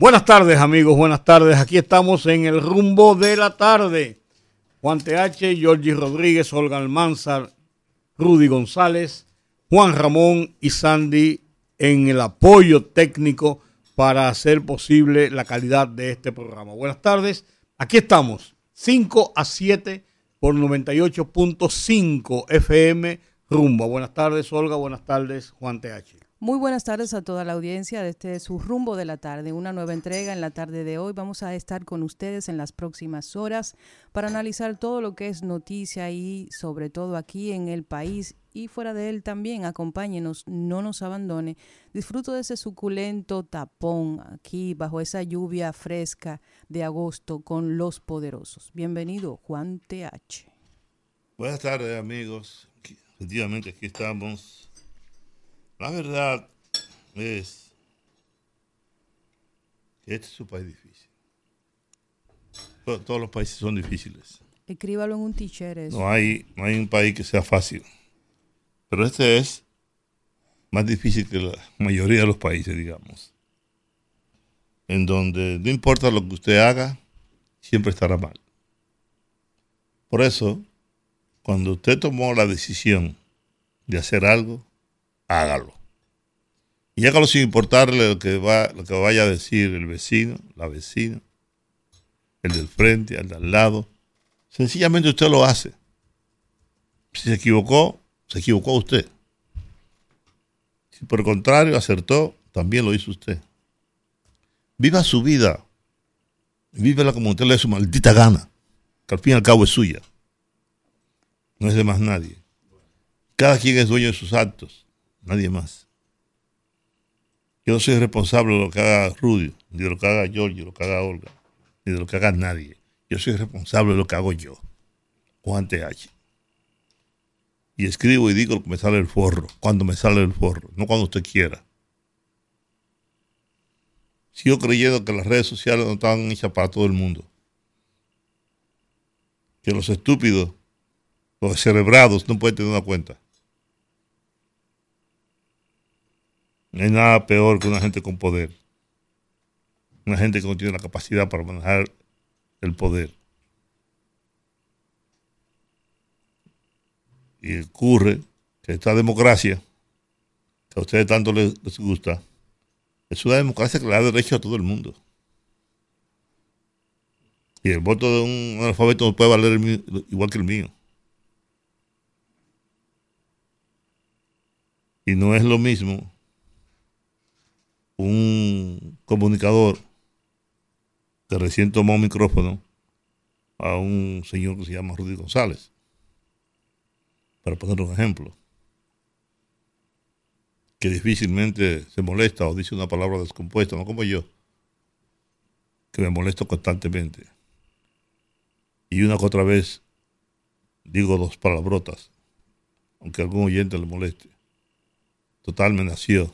Buenas tardes amigos, buenas tardes. Aquí estamos en el rumbo de la tarde. Juan TH, Georgie Rodríguez, Olga Almanzar, Rudy González, Juan Ramón y Sandy en el apoyo técnico para hacer posible la calidad de este programa. Buenas tardes, aquí estamos, 5 a 7 por 98.5 FM Rumbo. Buenas tardes, Olga, buenas tardes, Juan TH. Muy buenas tardes a toda la audiencia de este su rumbo de la tarde, una nueva entrega en la tarde de hoy. Vamos a estar con ustedes en las próximas horas para analizar todo lo que es noticia y sobre todo aquí en el país y fuera de él también. Acompáñenos, no nos abandone. Disfruto de ese suculento tapón aquí bajo esa lluvia fresca de agosto con los poderosos. Bienvenido, Juan TH. Buenas tardes, amigos. Efectivamente, aquí estamos la verdad es que este es un país difícil. Todos los países son difíciles. Escríbalo en un t-shirt. No hay, no hay un país que sea fácil. Pero este es más difícil que la mayoría de los países, digamos. En donde no importa lo que usted haga, siempre estará mal. Por eso, cuando usted tomó la decisión de hacer algo, hágalo. Y hágalo sin importarle lo que, va, lo que vaya a decir el vecino, la vecina, el del frente, el de al lado. Sencillamente usted lo hace. Si se equivocó, se equivocó usted. Si por el contrario acertó, también lo hizo usted. Viva su vida. Vívela como usted le su maldita gana. Que al fin y al cabo es suya. No es de más nadie. Cada quien es dueño de sus actos nadie más. Yo no soy responsable de lo que haga Rudy, ni de lo que haga George, ni de lo que haga Olga, ni de lo que haga nadie. Yo soy responsable de lo que hago yo, Juan TH. Y escribo y digo lo que me sale el forro, cuando me sale el forro, no cuando usted quiera. Sigo creyendo que las redes sociales no están hechas para todo el mundo. Que los estúpidos, los cerebrados no pueden tener una cuenta. No hay nada peor que una gente con poder. Una gente que no tiene la capacidad para manejar el poder. Y ocurre que esta democracia, que a ustedes tanto les, gusta, es una democracia que le da derecho a todo el mundo. Y el voto de un analfabeto no puede valer igual que el mío. Y no es lo mismo un comunicador que recién tomó un micrófono a un señor que se llama Rudy González, para poner un ejemplo, que difícilmente se molesta o dice una palabra descompuesta, no como yo, que me molesto constantemente. Y una que otra vez digo dos palabrotas, aunque a algún oyente le moleste. Total me nació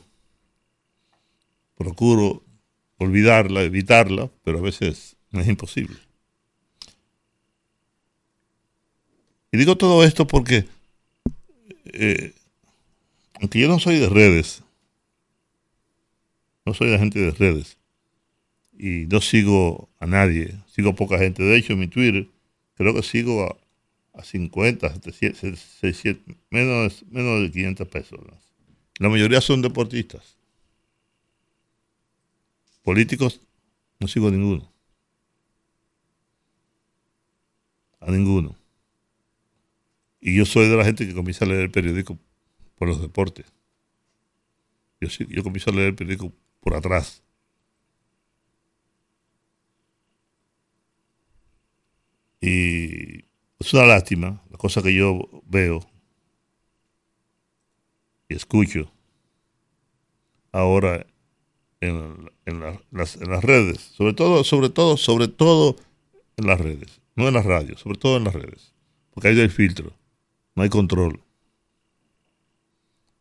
procuro olvidarla, evitarla, pero a veces es imposible. Y digo todo esto porque, eh, aunque yo no soy de redes, no soy de gente de redes, y no sigo a nadie, sigo a poca gente. De hecho, en mi Twitter creo que sigo a, a 50, 600, menos, menos de 500 personas. La mayoría son deportistas. Políticos, no sigo a ninguno. A ninguno. Y yo soy de la gente que comienza a leer el periódico por los deportes. Yo, yo comienzo a leer el periódico por atrás. Y es una lástima, la cosa que yo veo y escucho ahora en, las, en las redes, sobre todo, sobre todo, sobre todo en las redes, no en las radios, sobre todo en las redes, porque ahí hay filtro, no hay control.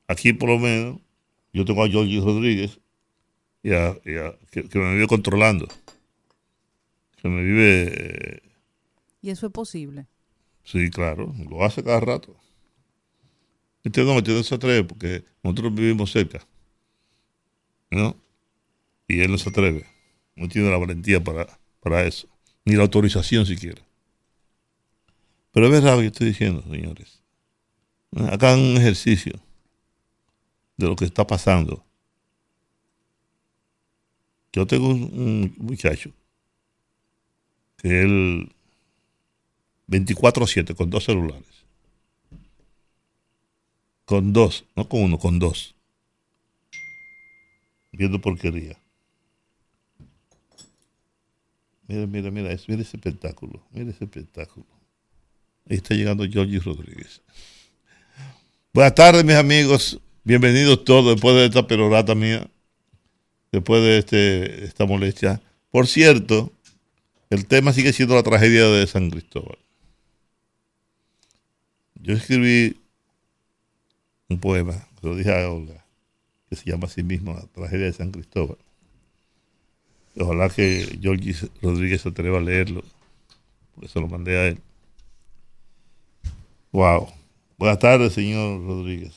Aquí por lo menos yo tengo a Jorge Rodríguez y que, me vive controlando, que me vive... ¿Y eso es posible? Sí, claro, lo hace cada rato. No, este no se atreve porque nosotros vivimos cerca, ¿no? Y él no se atreve, no tiene la valentía para, para eso, ni la autorización siquiera. Pero es verdad lo que estoy diciendo, señores. Acá un ejercicio de lo que está pasando. Yo tengo un, muchacho que él 24/7 con dos celulares. Con dos, no con uno, con dos. Viendo porquería. Mira, mira, mira, eso, mira ese espectáculo, mira ese espectáculo. Ahí está llegando Georgie Rodríguez. Buenas tardes, mis amigos. Bienvenidos todos después de esta perorata mía, después de este, esta molestia. Por cierto, el tema sigue siendo la tragedia de San Cristóbal. Yo escribí un poema, lo dije a Olga, que se llama así mismo La tragedia de San Cristóbal. Ojalá que Georgie Rodríguez se atreva a leerlo, porque se lo mandé a él. Wow. Buenas tardes, señor Rodríguez.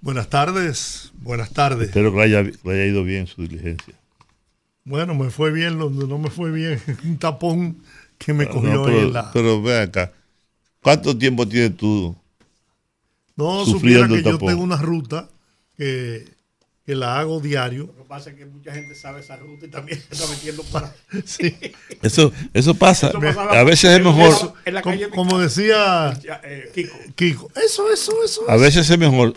Buenas tardes, buenas tardes. Espero que le haya, ido bien su diligencia. Bueno, me fue bien donde no me fue bien, un tapón que me cogió pero, en la... Pero ve acá, ¿cuánto tiempo tienes tú No, supiera que yo tengo una ruta que, que, la hago diario. Lo que pasa es que mucha gente sabe esa ruta y también se está metiendo para... sí. Eso, eso pasa. a veces es mejor... como, como, decía eh, Kiko. Kiko. Eso, eso, eso. A veces es mejor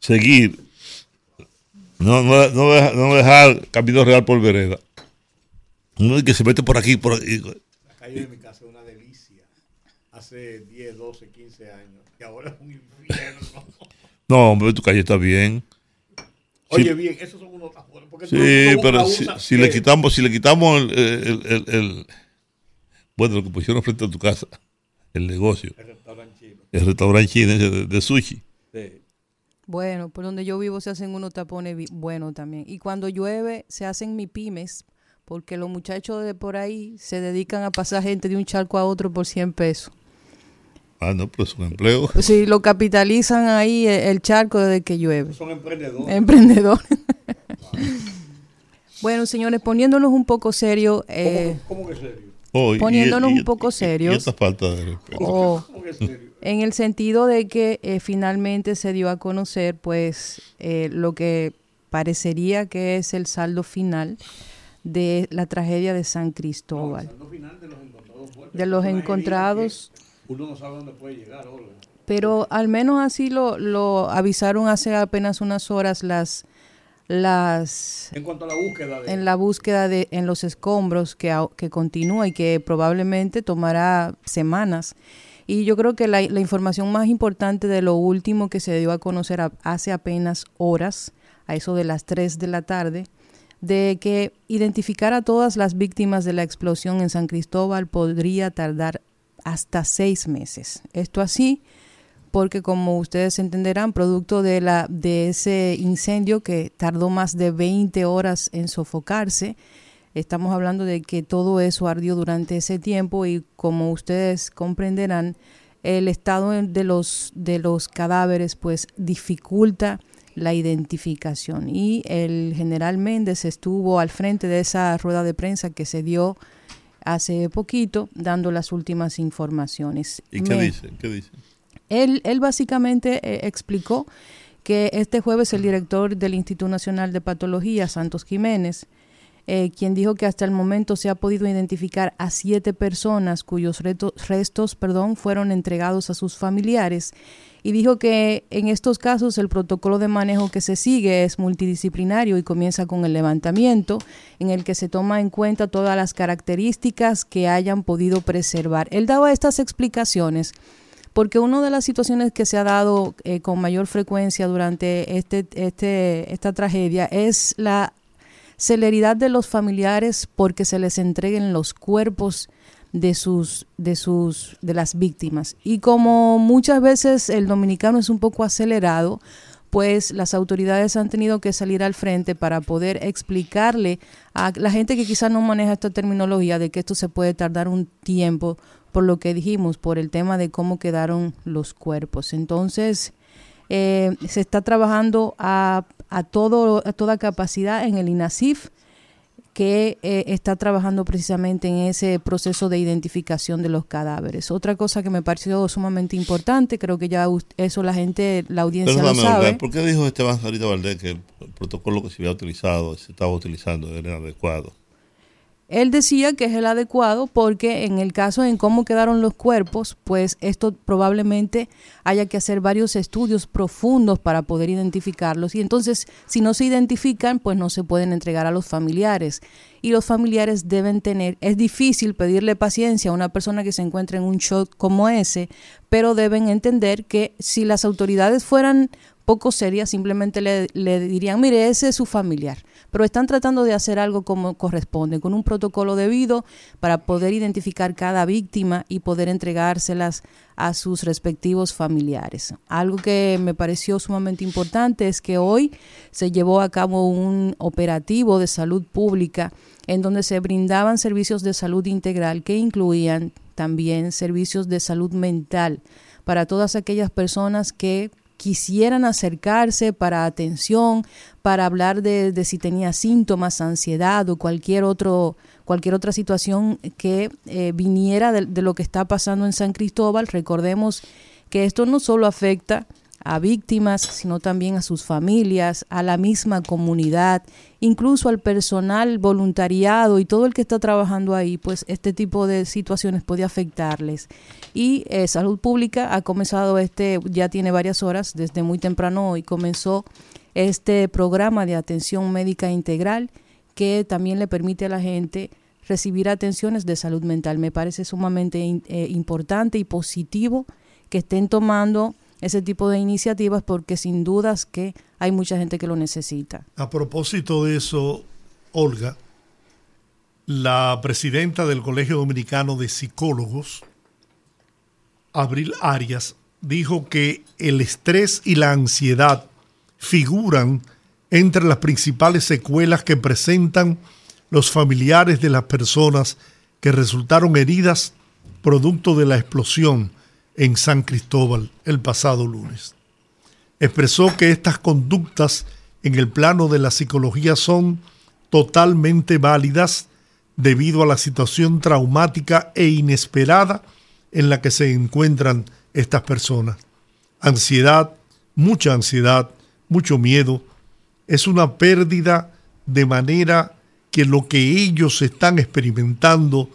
seguir, no, no, no, no dejar Camino Real por vereda. Uno que se mete por aquí, por aquí. La calle de mi casa es una delicia. Hace 10, 12, 15 años. Y ahora es un infierno. No, hombre, tu calle está bien. Oye, bien, esos son unos tapones. Sí, pero si, si le quitamos, si le quitamos el, el, el, bueno, lo que pusieron frente a tu casa, el negocio. El restaurante chino. El restaurante chino de, de sushi. Sí. Bueno, por donde yo vivo se hacen unos tapones buenos también. Y cuando llueve se hacen mi pymes, porque los muchachos de por ahí se dedican a pasar gente de un charco a otro por 100 pesos. Ah, no, pues un empleo. Sí, lo capitalizan ahí e, el charco desde que llueve. Son emprendedores. Emprendedores. bueno, señores, poniéndonos un poco serio. Eh, ¿Cómo, que serio? Oh, poniéndonos un poco serios. Esta falta de respeto. Oh, ¿Cómo que serio? en el sentido de que eh, finalmente se dio a conocer pues eh, lo que parecería que es el saldo final de la tragedia de San Cristóbal. No, el saldo final de los encontrados. Fuertes. De los encontrados. Uno no sabe dónde puede llegar, Olga. Pero al menos así lo, lo avisaron hace apenas unas horas las las en cuanto a la búsqueda de, en la búsqueda de en los escombros que, que continúa y que probablemente tomará semanas y yo creo que la, información más importante de lo último que se dio a conocer hace apenas horas, a eso de las 3 de la tarde, de que identificar a todas las víctimas de la explosión en San Cristóbal podría tardar hasta seis meses. Esto así porque como ustedes entenderán, producto de, la, de ese incendio que tardó más de 20 horas en sofocarse, Estamos hablando de que todo eso ardió durante ese tiempo y como ustedes comprenderán, el estado de los, de los cadáveres pues dificulta la identificación y el general Méndez estuvo al frente de esa rueda de prensa que se dio hace poquito dando las últimas informaciones. ¿Y qué dice? ¿Qué dice? Él, él básicamente eh, explicó que este jueves el director del Instituto Nacional de Patología, Santos Jiménez, eh, quien dijo que hasta el momento se ha podido identificar a siete personas cuyos restos perdón, fueron entregados a sus familiares y dijo que en estos casos el protocolo de manejo que se sigue es multidisciplinario y comienza con el levantamiento en el que se toma en cuenta todas las características que hayan podido preservar. Él daba estas explicaciones porque una de las situaciones que se ha dado eh, con mayor frecuencia durante este, este, esta tragedia es la celeridad de los familiares porque se les entreguen los cuerpos de sus de sus de las víctimas y como muchas veces el dominicano es un poco acelerado pues las autoridades han tenido que salir al frente para poder explicarle a la gente que quizás no maneja esta terminología de que esto se puede tardar un tiempo por lo que dijimos, por el tema de cómo quedaron los cuerpos. Entonces, eh, se está trabajando a, a, todo, a toda capacidad en el INASIF que eh, está trabajando precisamente en ese proceso de identificación de los cadáveres. Otra cosa que me pareció sumamente importante, creo que ya eso la gente, la audiencia lo sabe. ¿Por qué dijo Esteban Sarita Valdés que el protocolo que se había utilizado, se estaba utilizando, era adecuado? Él decía que es el adecuado porque en el caso en cómo quedaron los cuerpos, pues esto probablemente haya que hacer varios estudios profundos para poder identificarlos. Y entonces si no se identifican, pues no se pueden entregar a los familiares. Y los familiares deben tener, es difícil pedirle paciencia a una persona que se encuentra en un shock como ese, pero deben entender que si las autoridades fueran poco serias, simplemente le, le dirían, mire, ese es su familiar pero están tratando de hacer algo como corresponde, con un protocolo debido para poder identificar cada víctima y poder entregárselas a sus respectivos familiares. Algo que me pareció sumamente importante es que hoy se llevó a cabo un operativo de salud pública en donde se brindaban servicios de salud integral que incluían también servicios de salud mental para todas aquellas personas que quisieran acercarse para atención, para hablar de, si tenía síntomas, ansiedad o cualquier otro cualquier otra situación que eh, viniera de, de, lo que está pasando en San Cristóbal. Recordemos que esto no solo afecta a víctimas, sino también a sus familias, a la misma comunidad, incluso al personal voluntariado y todo el que está trabajando ahí, pues este tipo de situaciones puede afectarles. Y eh, Salud Pública ha comenzado este, ya tiene varias horas, desde muy temprano hoy comenzó este programa de atención médica integral que también le permite a la gente recibir atenciones de salud mental. Me parece sumamente eh, importante y positivo que estén tomando ese tipo de iniciativas porque sin dudas que hay mucha gente que lo necesita. A propósito de eso, Olga, la presidenta del Colegio Dominicano de Psicólogos, Abril Arias, dijo que el estrés y la ansiedad figuran entre las principales secuelas que presentan los familiares de las personas que resultaron heridas producto de la explosión en San Cristóbal el pasado lunes. Expresó que estas conductas en el plano de la psicología son totalmente válidas debido a la situación traumática e inesperada en la que se encuentran estas personas. Ansiedad, mucha ansiedad, mucho miedo, es una pérdida de manera que lo que ellos están experimentando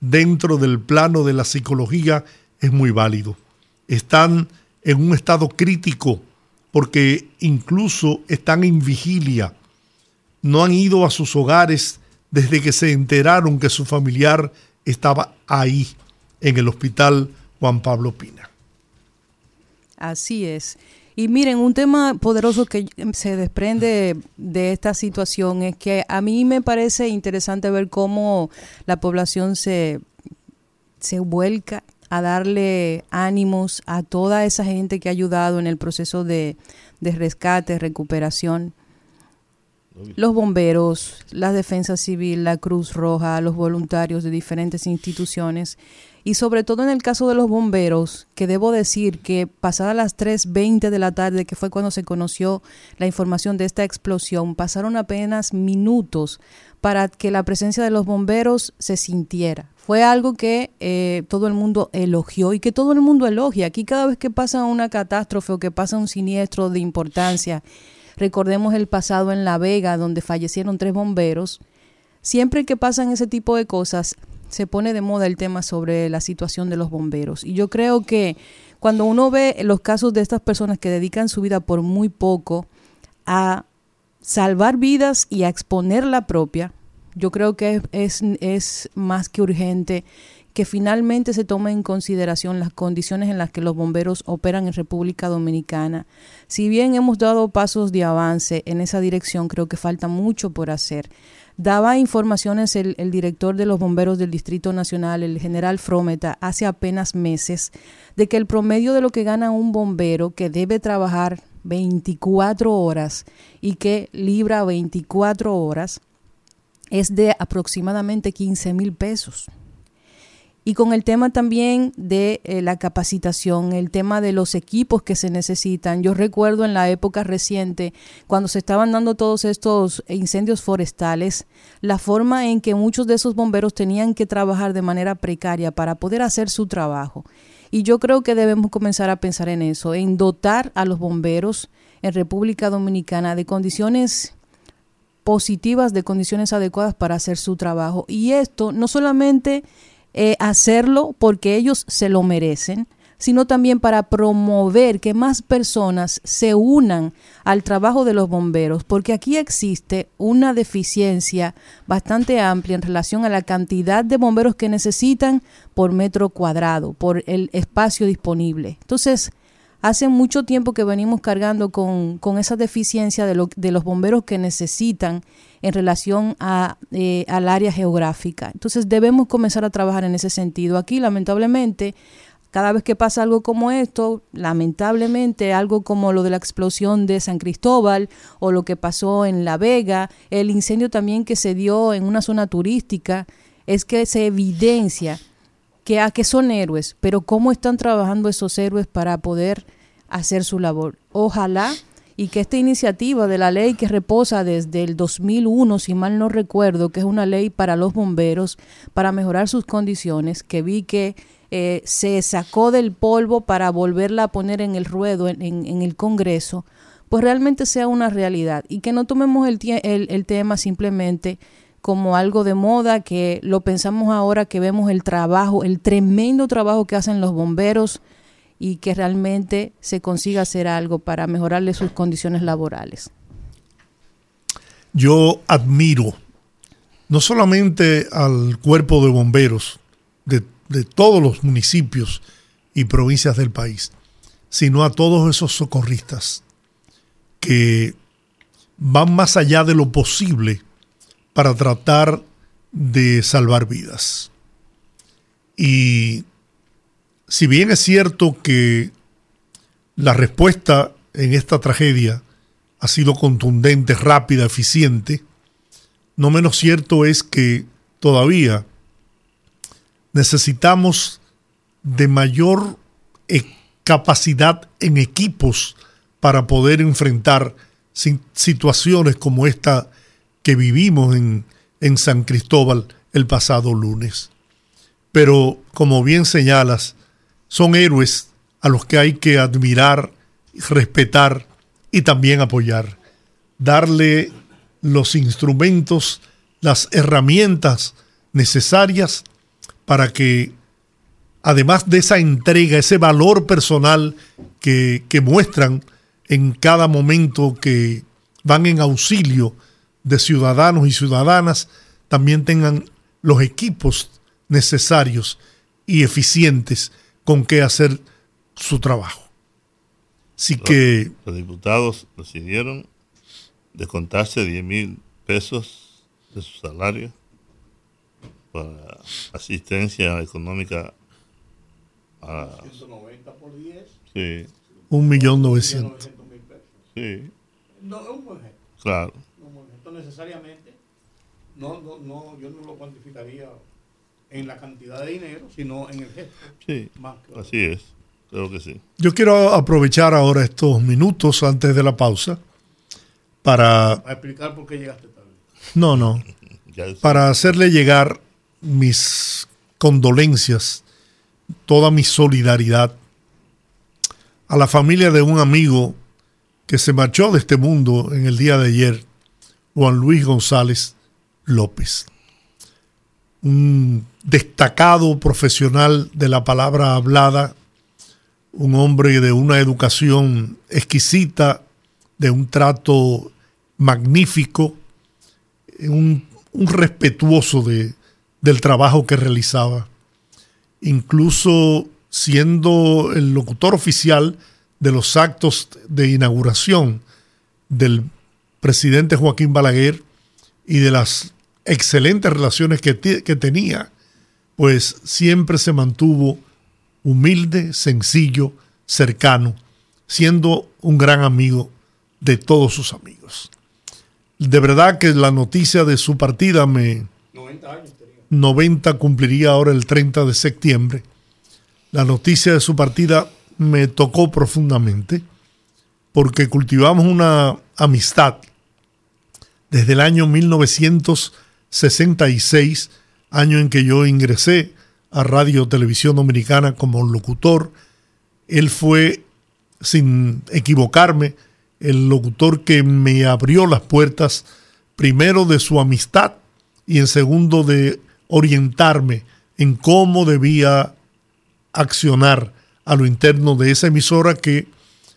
dentro del plano de la psicología es muy válido. Están en un estado crítico porque incluso están en vigilia. No han ido a sus hogares desde que se enteraron que su familiar estaba ahí, en el hospital Juan Pablo Pina. Así es. Y miren, un tema poderoso que se desprende de esta situación es que a mí me parece interesante ver cómo la población se, se vuelca a darle ánimos a toda esa gente que ha ayudado en el proceso de, rescate, recuperación. Los bomberos, la defensa civil, la Cruz Roja, los voluntarios de diferentes instituciones y sobre todo en el caso de los bomberos, que debo decir que pasadas las 3.20 de la tarde, que fue cuando se conoció la información de esta explosión, pasaron apenas minutos para que la presencia de los bomberos se sintiera fue algo que eh, todo el mundo elogió y que todo el mundo elogia. Aquí cada vez que pasa una catástrofe o que pasa un siniestro de importancia, recordemos el pasado en La Vega, donde fallecieron tres bomberos, siempre que pasan ese tipo de cosas, se pone de moda el tema sobre la situación de los bomberos. Y yo creo que cuando uno ve los casos de estas personas que dedican su vida por muy poco a salvar vidas y a exponer la propia, Yo creo que es, es más que urgente que finalmente se tome en consideración las condiciones en las que los bomberos operan en República Dominicana. Si bien hemos dado pasos de avance en esa dirección, creo que falta mucho por hacer. Daba informaciones el, director de los bomberos del Distrito Nacional, el general Frometa, hace apenas meses, de que el promedio de lo que gana un bombero que debe trabajar 24 horas y que libra 24 horas es de aproximadamente 15 mil pesos. Y con el tema también de eh, la capacitación, el tema de los equipos que se necesitan. Yo recuerdo en la época reciente, cuando se estaban dando todos estos incendios forestales, la forma en que muchos de esos bomberos tenían que trabajar de manera precaria para poder hacer su trabajo. Y yo creo que debemos comenzar a pensar en eso, en dotar a los bomberos en República Dominicana de condiciones positivas, de condiciones adecuadas para hacer su trabajo. Y esto no solamente eh, hacerlo porque ellos se lo merecen, sino también para promover que más personas se unan al trabajo de los bomberos, porque aquí existe una deficiencia bastante amplia en relación a la cantidad de bomberos que necesitan por metro cuadrado, por el espacio disponible. Entonces, hace mucho tiempo que venimos cargando con, esa deficiencia de, de los bomberos que necesitan en relación a, eh, al área geográfica. Entonces debemos comenzar a trabajar en ese sentido. Aquí, lamentablemente, cada vez que pasa algo como esto, lamentablemente algo como lo de la explosión de San Cristóbal o lo que pasó en La Vega, el incendio también que se dio en una zona turística, es que se evidencia que, a ah, que son héroes, pero cómo están trabajando esos héroes para poder hacer su labor. Ojalá y que esta iniciativa de la ley que reposa desde el 2001, si mal no recuerdo, que es una ley para los bomberos, para mejorar sus condiciones, que vi que eh, se sacó del polvo para volverla a poner en el ruedo en, el Congreso, pues realmente sea una realidad y que no tomemos el, el tema simplemente como algo de moda, que lo pensamos ahora que vemos el trabajo, el tremendo trabajo que hacen los bomberos, y que realmente se consiga hacer algo para mejorarle sus condiciones laborales. Yo admiro no solamente al cuerpo de bomberos de, todos los municipios y provincias del país, sino a todos esos socorristas que van más allá de lo posible para tratar de salvar vidas. Y si bien es cierto que la respuesta en esta tragedia ha sido contundente, rápida, eficiente, no menos cierto es que todavía necesitamos de mayor eh, capacidad en equipos para poder enfrentar situaciones como esta que vivimos en, en San Cristóbal el pasado lunes. Pero, como bien señalas, son héroes a los que hay que admirar, respetar y también apoyar. Darle los instrumentos, las herramientas necesarias para que, además de esa entrega, ese valor personal que, que muestran en cada momento que van en auxilio de ciudadanos y ciudadanas, también tengan los equipos necesarios y eficientes con qué hacer su trabajo. Así que... Los diputados decidieron descontarse 10 mil pesos de su salario para asistencia económica a... 190 por 10. Sí. Un millón novecientos. Sí. No, es un buen Claro. No, necesariamente, no, no, no, yo no lo cuantificaría en la cantidad de dinero, sino en el gesto. Sí, así es, creo que sí. Yo quiero aprovechar ahora estos minutos antes de la pausa para... Para explicar por qué llegaste tarde. No, no. para hacerle llegar mis condolencias, toda mi solidaridad a la familia de un amigo que se marchó de este mundo en el día de ayer, Juan Luis González López un destacado profesional de la palabra hablada, un hombre de una educación exquisita, de un trato magnífico, un respetuoso de, del trabajo que realizaba. Incluso siendo el locutor oficial de los actos de inauguración del presidente Joaquín Balaguer y de las excelentes relaciones que, que tenía, pues siempre se mantuvo humilde, sencillo, cercano, siendo un gran amigo de todos sus amigos. De verdad que la noticia de su partida me... 90 años 90 cumpliría ahora el 30 de septiembre. La noticia de su partida me tocó profundamente porque cultivamos una amistad desde el año 1966, año en que yo ingresé a Radio Televisión Dominicana como locutor. Él fue, sin equivocarme, el locutor que me abrió las puertas, primero de su amistad y en segundo de orientarme en cómo debía accionar a lo interno de esa emisora que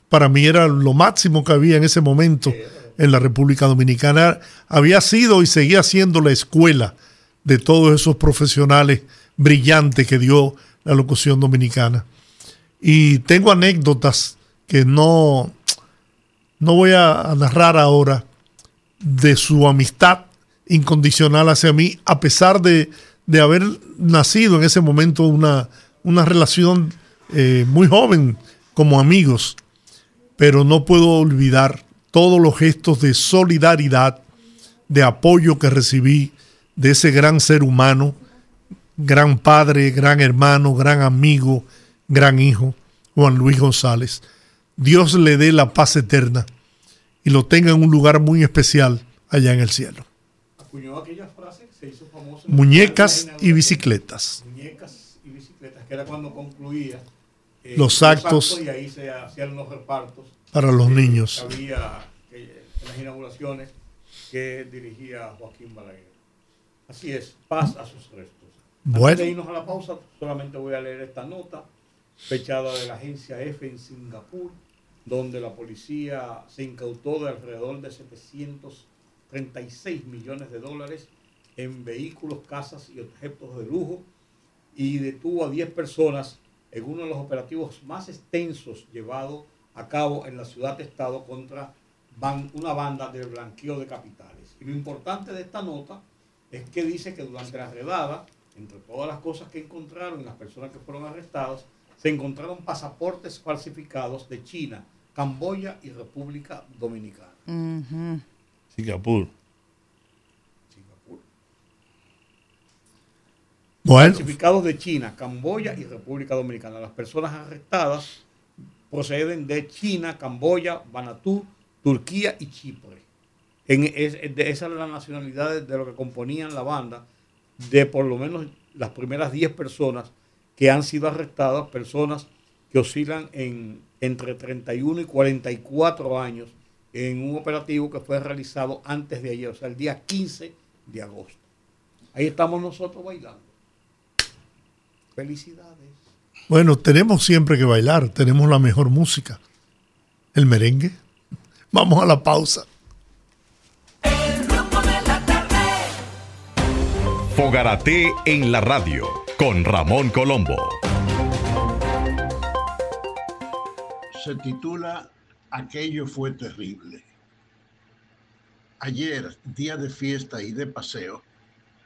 para mí era lo máximo que había en ese momento en la República Dominicana. Había sido y seguía siendo la escuela de todos esos profesionales brillantes que dio la locución dominicana. Y tengo anécdotas que no, no voy a narrar ahora de su amistad incondicional hacia mí, a pesar de, haber nacido en ese momento una, una relación eh, muy joven como amigos. Pero no puedo olvidar todos los gestos de solidaridad, de apoyo que recibí de ese gran ser humano, gran padre, gran hermano, gran amigo, gran hijo, Juan Luis González. Dios le dé la paz eterna y lo tenga en un lugar muy especial allá en el cielo. Muñecas y bicicletas. Muñecas y bicicletas, que era cuando concluía eh, los, actos, y ahí se hacían los repartos para los niños. Había eh, las inauguraciones que dirigía Joaquín Balaguer. Así es, paz a sus restos. Bueno. Antes de irnos a la pausa, solamente voy a leer esta nota fechada de la agencia F en Singapur, donde la policía se incautó de alrededor de 736 millones de dólares en vehículos, casas y objetos de lujo y detuvo a 10 personas en uno de los operativos más extensos llevados a cabo en la ciudad-estado contra una banda de blanqueo de capitales. Y lo importante de esta nota es que dice que durante la redada, entre todas las cosas que encontraron las personas que fueron arrestadas, se encontraron pasaportes falsificados de China, Camboya y República Dominicana. Singapur. Falsificados de China, Camboya y República Dominicana. Las personas arrestadas proceden de China, Camboya, Banatú, Turquía y Chipre. En, es la nacionalidad de lo que componían la banda, de por lo menos las primeras 10 personas que han sido arrestadas, personas que oscilan en, entre 31 y 44 años en un operativo que fue realizado antes de ayer, o sea, el día 15 de agosto. Ahí estamos nosotros bailando. Felicidades. Bueno, tenemos siempre que bailar, tenemos la mejor música. El merengue. Vamos a la pausa. Fogarate en la radio con Ramón Colombo. Se titula Aquello fue terrible. Ayer, día de fiesta y de paseo,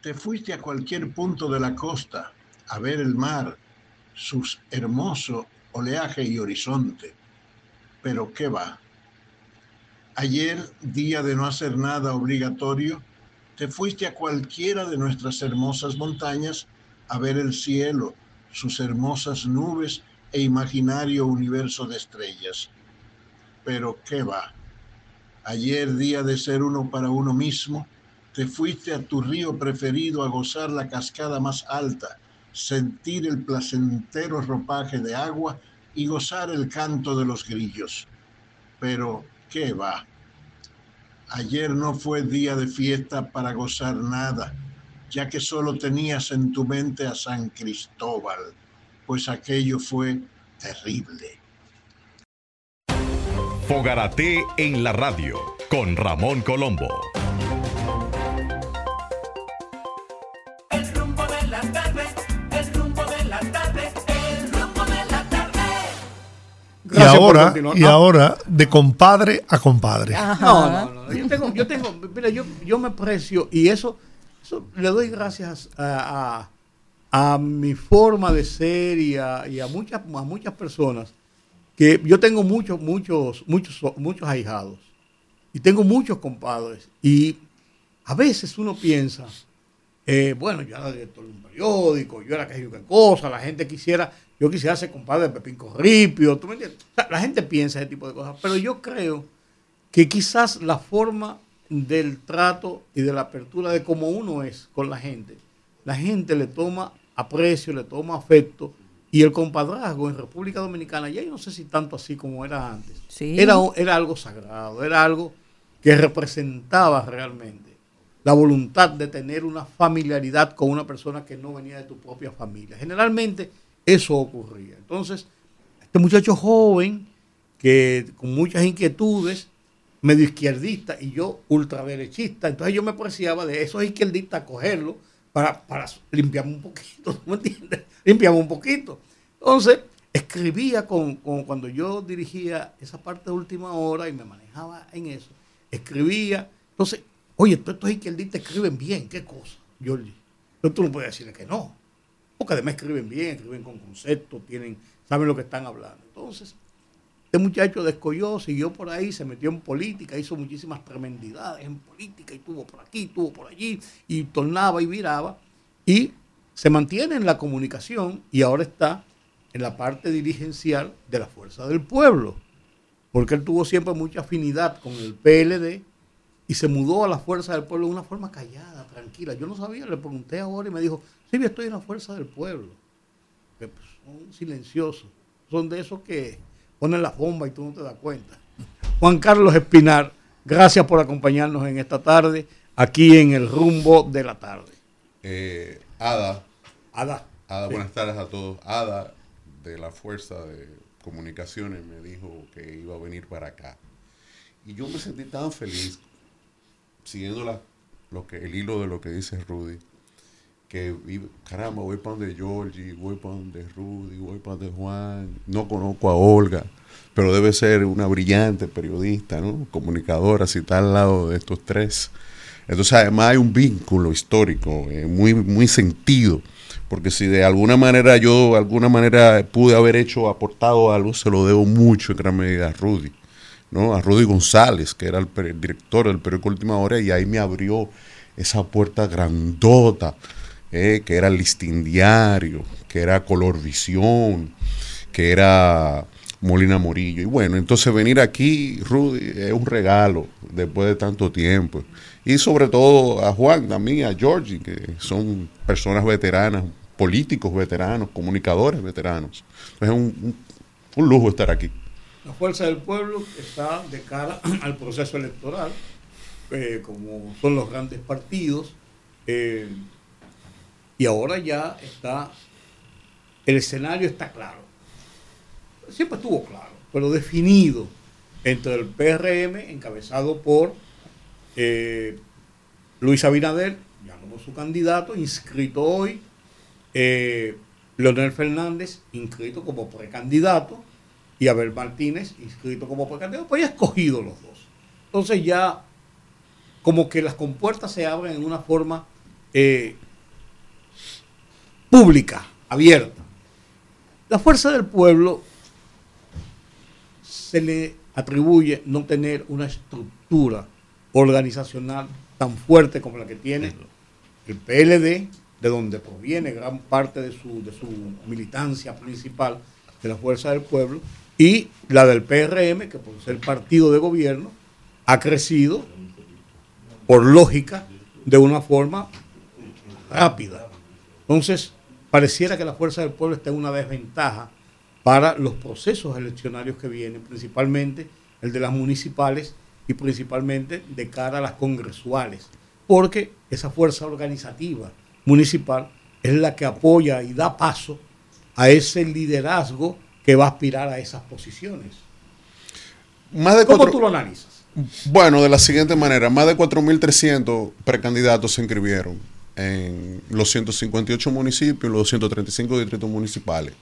te fuiste a cualquier punto de la costa a ver el mar, sus hermoso oleaje y horizonte. Pero ¿qué va? Ayer, día de no hacer nada obligatorio, te fuiste a cualquiera de nuestras hermosas montañas a ver el cielo, sus hermosas nubes e imaginario universo de estrellas. Pero ¿qué va? Ayer, día de ser uno para uno mismo, te fuiste a tu río preferido a gozar la cascada más alta, sentir el placentero ropaje de agua y gozar el canto de los grillos. Pero, ¿qué va? Ayer no fue día de fiesta para gozar nada, ya que solo tenías en tu mente a San Cristóbal, pues aquello fue terrible. Fogarate en la radio con Ramón Colombo. Por ahora, y Ah. ahora, de compadre a compadre. No, no, no. Yo tengo, yo tengo, mira, yo, yo me precio y eso, eso le doy gracias a, a, a mi forma de ser y a, y a muchas, a muchas personas que yo tengo muchos, muchos, muchos, muchos ahijados y tengo muchos compadres y a veces uno piensa, eh, bueno, yo era director de un periódico, yo era que cosa, la gente quisiera, yo quisiera ser compadre de Pepín Corripio, ¿tú me entiendes? O sea, la gente piensa ese tipo de cosas, pero yo creo que quizás la forma del trato y de la apertura de cómo uno es con la gente, la gente le toma aprecio, le toma afecto y el compadrazgo en República Dominicana, ya yo no sé si tanto así como era antes, Sí. era, era algo sagrado, era algo que representaba realmente la voluntad de tener una familiaridad con una persona que no venía de tu propia familia. Generalmente eso ocurría. Entonces, este muchacho joven, que con muchas inquietudes, medio izquierdista y yo ultraderechista, entonces yo me apreciaba de esos izquierdistas cogerlo para, para limpiarme un poquito, ¿tú ¿me entiendes? Limpiarme un poquito. Entonces, escribía con, con- cuando yo dirigía esa parte de última hora y me manejaba en eso, escribía. Entonces, oye, todos estos izquierdistas escriben bien, qué cosa, Jordi. Entonces tú no puedes decirle que no. Porque además escriben bien, escriben con conceptos, tienen, saben lo que están hablando. Entonces, este muchacho descolló, siguió por ahí, se metió en política, hizo muchísimas tremendidades en política y tuvo por aquí, tuvo por allí, y tornaba y viraba. Y se mantiene en la comunicación y ahora está en la parte dirigencial de la Fuerza del Pueblo. Porque él tuvo siempre mucha afinidad con el PLD y se mudó a la Fuerza del Pueblo de una forma callada, tranquila. Yo no sabía, le pregunté ahora y me dijo, sí, yo estoy en la Fuerza del Pueblo. Que pues, son silenciosos, son de esos que ponen la bomba y tú no te das cuenta. Juan Carlos Espinar, gracias por acompañarnos en esta tarde, aquí en el rumbo de la tarde. Eh, Ada, Ada. Ada, buenas tardes a todos. Ada, de la Fuerza de Comunicaciones, me dijo que iba a venir para acá. Y yo me sentí tan feliz, siguiendo la, lo que, el hilo de lo que dice Rudy, que caramba, voy para donde Georgie, voy para donde Rudy, voy para donde Juan, no conozco a Olga, pero debe ser una brillante periodista, ¿no? Comunicadora, si está al lado de estos tres. Entonces, además hay un vínculo histórico eh, muy, muy sentido, porque si de alguna manera yo, de alguna manera pude haber hecho, aportado algo, se lo debo mucho en gran medida a Rudy, ¿no? A Rudy González, que era el, director del periódico Última Hora, y ahí me abrió esa puerta grandota, eh, que era el listín diario, que era Color Visión, que era Molina Morillo. Y bueno, entonces venir aquí, Rudy, es un regalo después de tanto tiempo. Y sobre todo a Juan, también, a Georgie, que son personas veteranas, políticos veteranos, comunicadores veteranos. Es un- un lujo estar aquí. La Fuerza del Pueblo está de cara al proceso electoral, eh, como son los grandes partidos, eh, y ahora ya está, el escenario está claro. Siempre estuvo claro, pero definido entre el PRM, encabezado por eh, Luis Abinader, ya como su candidato, inscrito hoy, Leonel Fernández, inscrito como precandidato, y Abel Martínez, inscrito como precandidato, pues ya escogido los dos. Entonces ya como que las compuertas se abren en una forma eh, pública, abierta. La fuerza del pueblo se le atribuye no tener una estructura organizacional tan fuerte como la que tiene el PLD, de donde proviene gran parte de su, de su militancia principal de la Fuerza del Pueblo, y la del PRM, que por ser partido de gobierno, ha crecido por lógica de una forma rápida. Entonces, pareciera que la Fuerza del Pueblo está en una desventaja para los procesos eleccionarios que vienen, principalmente el de las municipales y principalmente de cara a las congresuales, porque esa fuerza organizativa municipal es la que apoya y da paso a ese liderazgo que va a aspirar a esas posiciones. Más de ¿Cómo cuatro- tú lo analizas? Bueno, de la siguiente manera, más de 4.300 precandidatos se inscribieron en los 158 municipios y los 235 distritos municipales.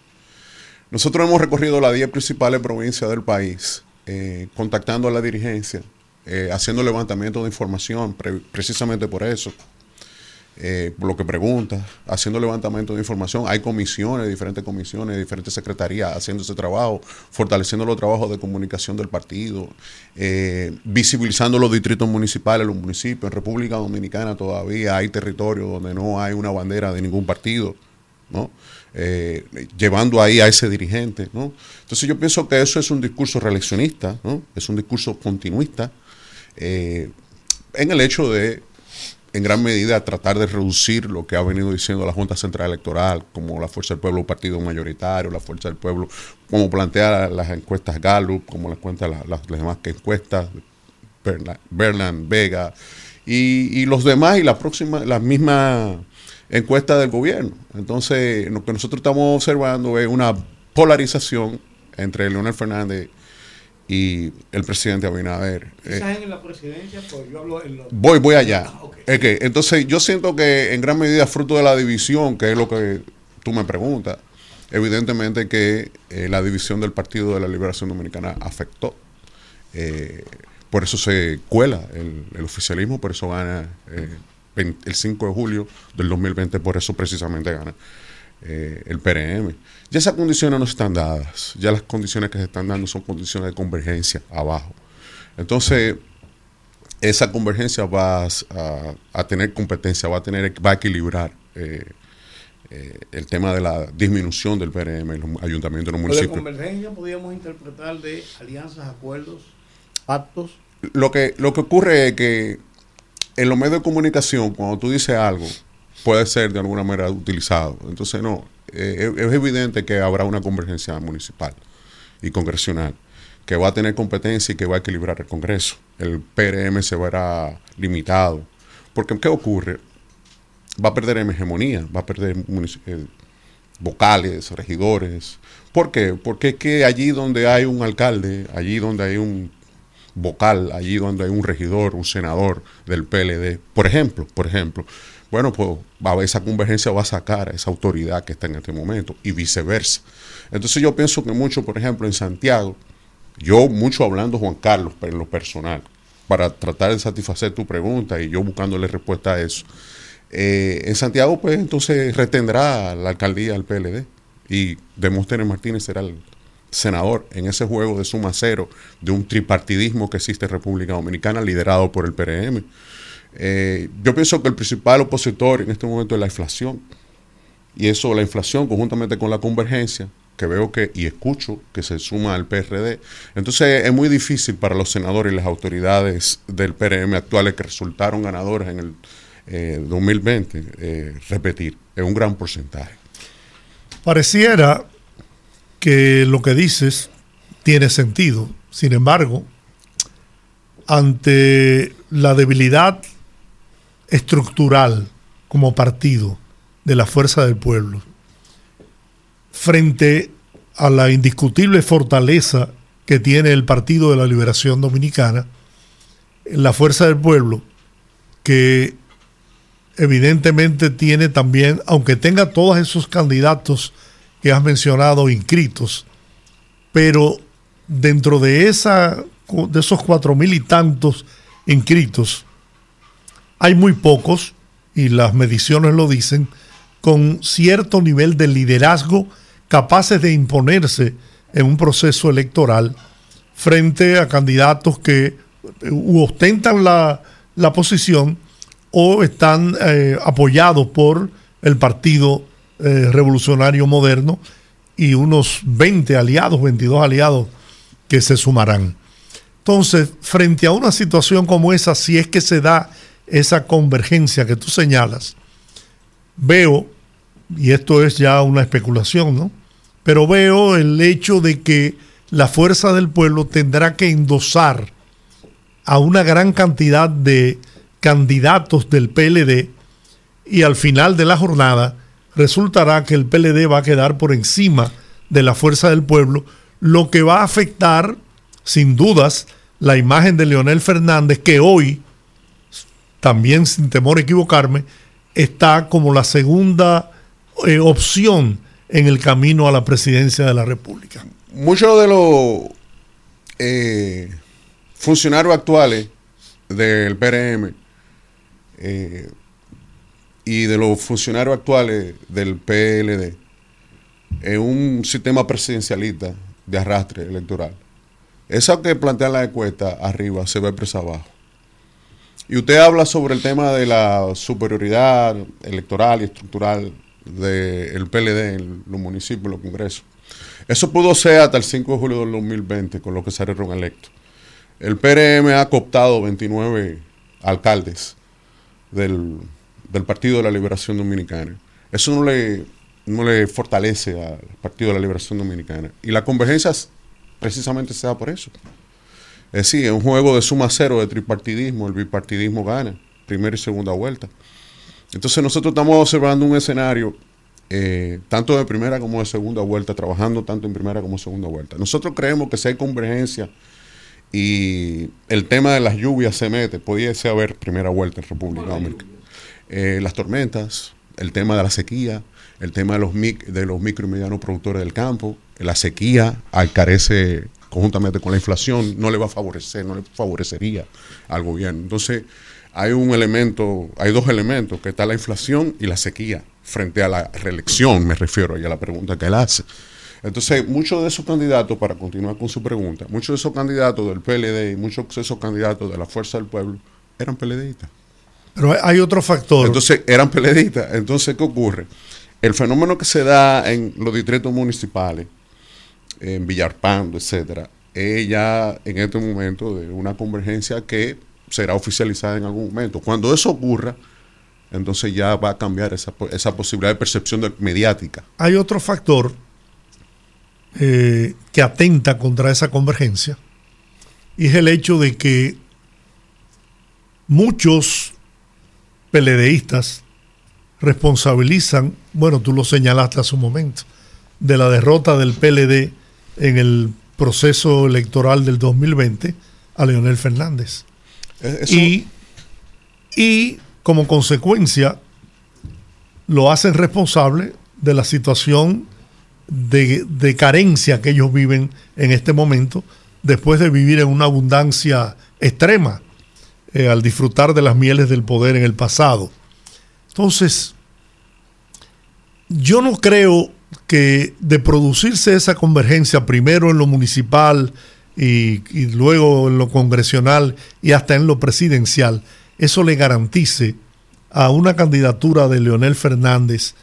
Nosotros hemos recorrido las 10 principales provincias del país, eh, contactando a la dirigencia, eh, haciendo levantamiento de información, pre- precisamente por eso, eh, lo que pregunta, haciendo levantamiento de información. Hay comisiones, diferentes comisiones, diferentes secretarías haciendo ese trabajo, fortaleciendo los trabajos de comunicación del partido, eh, visibilizando los distritos municipales, los municipios. En República Dominicana todavía hay territorios donde no hay una bandera de ningún partido. ¿no? Eh, llevando ahí a ese dirigente. ¿no? Entonces yo pienso que eso es un discurso reeleccionista, ¿no? es un discurso continuista, en el hecho de, en gran medida, tratar de reducir lo que ha venido diciendo la Junta Central Electoral, como la Fuerza del Pueblo, partido mayoritario, la Fuerza del Pueblo, como plantea las encuestas Gallup, como las cuentas las, demás encuestas, Berland, Vega, y, y los demás y la próxima, la misma encuesta del gobierno. Entonces, lo que nosotros estamos observando es una polarización entre Leonel Fernández y el presidente Abinader. Eh, en la presidencia, pues yo hablo en lo- Voy, voy allá. Ah, entonces, yo siento que en gran medida, fruto de la división, que es lo que tú me preguntas, evidentemente que eh, la división del Partido de la Liberación Dominicana afectó. Eh, por eso se cuela el, el oficialismo, por eso gana el 5 de julio del 2020, por eso precisamente gana el PRM. Ya esas condiciones no están dadas, ya las condiciones que se están dando son condiciones de convergencia abajo. Entonces, esa convergencia va a, a- tener competencia, va a tener, va a equilibrar eh, eh, el tema de la disminución del PRM en los ayuntamientos, en los Lo de municipios. convergencia podríamos interpretar de alianzas, acuerdos, pactos. Lo que, lo que ocurre es que en los medios de comunicación, cuando tú dices algo, puede ser de alguna manera utilizado. Entonces, no, eh, es, evidente que habrá una convergencia municipal y congresional que va a tener competencia y que va a equilibrar el Congreso. El PRM se verá limitado. Porque, ¿qué ocurre? Va a perder hegemonía, va a perder eh, vocales, regidores. ¿Por qué? Porque es que allí donde hay un alcalde, allí donde hay un vocal, allí donde hay un regidor, un senador del PLD, por ejemplo, por ejemplo, bueno, pues va a esa convergencia va a sacar a esa autoridad que está en este momento y viceversa. Entonces yo pienso que mucho, por ejemplo, en Santiago, yo mucho hablando Juan Carlos, pero en lo personal, para tratar de satisfacer tu pregunta y yo buscándole respuesta a eso. Eh, en Santiago, pues entonces retendrá la alcaldía al PLD y Demóstenes Martínez será el senador en ese juego de suma cero de un tripartidismo que existe en República Dominicana liderado por el PRM. Eh, yo pienso que el principal opositor en este momento es la inflación y eso, la inflación conjuntamente con la convergencia, que veo que y escucho que se suma al PRD. Entonces es muy difícil para los senadores y las autoridades del PRM actuales que resultaron ganadores en el eh, 2020 eh, repetir. Es un gran porcentaje. Pareciera que lo que dices tiene sentido. Sin embargo, ante la debilidad estructural como partido de la fuerza del pueblo, frente a la indiscutible fortaleza que tiene el Partido de la Liberación Dominicana, la fuerza del pueblo, que evidentemente tiene también, aunque tenga todos esos candidatos que has mencionado inscritos, pero dentro de, esa, de esos cuatro mil y tantos inscritos, hay muy pocos, y las mediciones lo dicen, con cierto nivel de liderazgo capaces de imponerse en un proceso electoral frente a candidatos que u ostentan la, la posición o están eh, apoyados por el Partido eh, Revolucionario Moderno y unos 20 aliados, 22 aliados que se sumarán. Entonces, frente a una situación como esa, si es que se da esa convergencia que tú señalas, veo, y esto es ya una especulación, ¿no? Pero veo el hecho de que la fuerza del pueblo tendrá que endosar a una gran cantidad de candidatos del PLD y al final de la jornada resultará que el PLD va a quedar por encima de la fuerza del pueblo, lo que va a afectar sin dudas la imagen de Leonel Fernández, que hoy, también sin temor a equivocarme, está como la segunda eh, opción en el camino a la presidencia de la República. Muchos de los eh, funcionarios actuales del PRM eh, y de los funcionarios actuales del PLD en un sistema presidencialista de arrastre electoral. Eso que plantea la encuesta arriba se ve presa abajo. Y usted habla sobre el tema de la superioridad electoral y estructural del PLD en los municipios, en los congresos. Eso pudo ser hasta el 5 de julio del 2020, con lo que salieron electos. El PRM ha cooptado 29 alcaldes del, Partido de la Liberación Dominicana. Eso no le, no le fortalece al Partido de la Liberación Dominicana. Y la convergencia precisamente se da por eso. Es decir, es un juego de suma cero de tripartidismo, el bipartidismo gana, primera y segunda vuelta. Entonces nosotros estamos observando un escenario eh, tanto de primera como de segunda vuelta, trabajando tanto en primera como segunda vuelta. Nosotros creemos que si hay convergencia y el tema de las lluvias se mete, pudiese haber primera vuelta en República Dominicana. Eh, las tormentas, el tema de la sequía, el tema de los, mic- de los micro y medianos productores del campo, la sequía carece conjuntamente con la inflación, no le va a favorecer, no le favorecería al gobierno. Entonces, hay un elemento, hay dos elementos, que está la inflación y la sequía, frente a la reelección, me refiero, y a la pregunta que él hace. Entonces, muchos de esos candidatos, para continuar con su pregunta, muchos de esos candidatos del PLD y muchos de esos candidatos de la Fuerza del Pueblo eran PLDistas. Pero hay- otro factor. Entonces, eran PLDistas. Entonces, ¿qué ocurre? El fenómeno que se da en los distritos municipales, en Villarpando, etcétera, es ya en este momento de una convergencia que será oficializada en algún momento. Cuando eso ocurra, entonces ya va a cambiar esa, esa posibilidad de percepción mediática. hay otro factor eh, que atenta contra esa convergencia y es el hecho de que muchos peledeístas responsabilizan, bueno, tú lo señalaste hace un momento, de la derrota del PLD en el proceso electoral del 2020 a Leonel Fernández. Eh, Eso- Y, y como consecuencia lo hacen responsable de la situación de, de carencia que ellos viven en este momento, después de vivir en una abundancia extrema, eh, al disfrutar de las mieles del poder en el pasado. Entonces, yo no creo que de producirse esa convergencia primero en lo municipal y, luego en lo congresional y hasta en lo presidencial, eso le garantice a una candidatura de Leonel Fernández